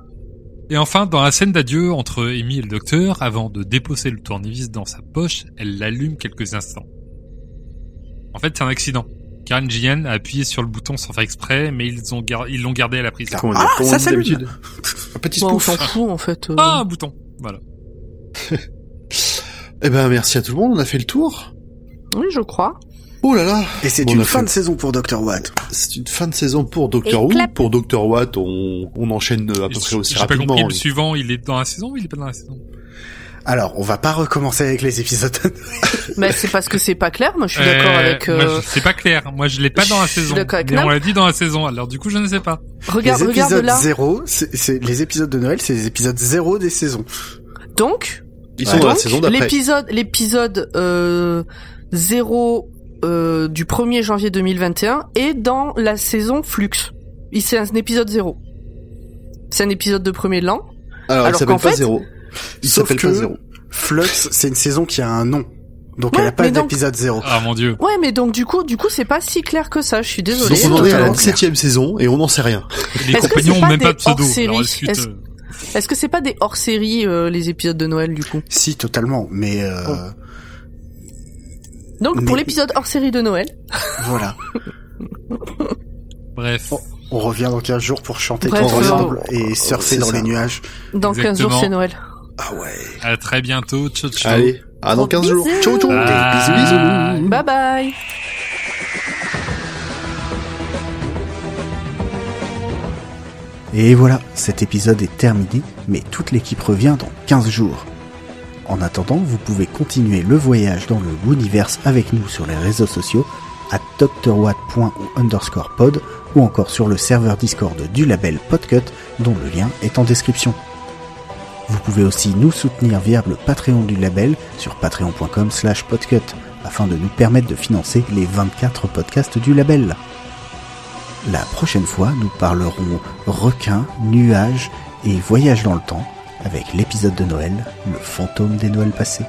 Et enfin, dans la scène d'adieu entre Amy et le docteur, avant de déposer le tournevis dans sa poche, elle l'allume quelques instants. En fait, c'est un accident. Karen Gian a appuyé sur le bouton sans faire exprès, mais ils ont gar- ils l'ont gardé à la prise. Ah, comment ça dit s'allume. Un petit Bon, on spoof. s'en fout en fait. euh. Ah, un bouton. Voilà. Eh ben merci à tout le monde, on a fait le tour. Oui, je crois. Oh là là Et c'est Bon, une fin fait- de saison pour Dr. Watt. C'est une fin de saison pour Doctor Et Who. Pour Doctor Watt, on, on enchaîne à peu près aussi J'ai pas rapidement. compris, le suivant, il est dans la saison ou il est pas dans la saison? Alors, on va pas recommencer avec les épisodes. Mais c'est parce que c'est pas clair. Moi, je suis d'accord Euh, avec. euh, C'est pas clair. Moi, je l'ai pas dans la Je suis saison. d'accord avec Mais on l'a dit dans la saison. Alors, du coup, je ne sais pas. Regarde, les regarde épisodes là. 0, c'est c'est- les épisodes de Noël, c'est les épisodes 0 des saisons. Donc, Ils sont dans la saison d'après. l'épisode, l'épisode euh, 0 euh, du 1er janvier 2021 est dans la saison Flux. Il- C'est un épisode 0. C'est un épisode de premier de l'an. Alors, il alors s'appelle qu'en pas fait- Zéro. Il s'appelle pas Zéro. Flux, c'est une saison qui a un nom. Donc Ouais, elle a pas mais donc- d'épisode 0. Ah, mon dieu. Ouais, mais donc du coup, du coup, c'est pas si clair que ça. Je suis désolée. Donc on est à la septième saison et on n'en sait rien. Les Est-ce que compagnons c'est ont pas même pas des de pseudo. hors-séries Est-ce- euh, Est-ce que c'est pas des hors-série les épisodes de Noël du coup? Si, totalement. Mais euh, Oh. Donc pour Mais- l'épisode hors-série de Noël, voilà. bref. Oh. On revient dans 15 jours pour chanter Bref, tous euh, ensemble et surfer c'est dans ça. les nuages. dans 15 jours c'est Noël. Ah ouais. À très bientôt. Ciao, ciao. Allez, à dans 15 jours. Ciao, ciao. Bye. Bisous, bisous. Bye bye. Et voilà, cet épisode est terminé, mais toute l'équipe revient dans 15 jours. En attendant, vous pouvez continuer le voyage dans le Wooniverse avec nous sur les réseaux sociaux à drwatt.underscore pod ou encore sur le serveur Discord du label Podcut dont le lien est en description. Vous pouvez aussi nous soutenir via le Patreon du label sur patreon.com slash podcut afin de nous permettre de financer les 24 podcasts du label. La prochaine fois, nous parlerons requins, nuages et voyage dans le temps avec l'épisode de Noël, le fantôme des Noëls passés.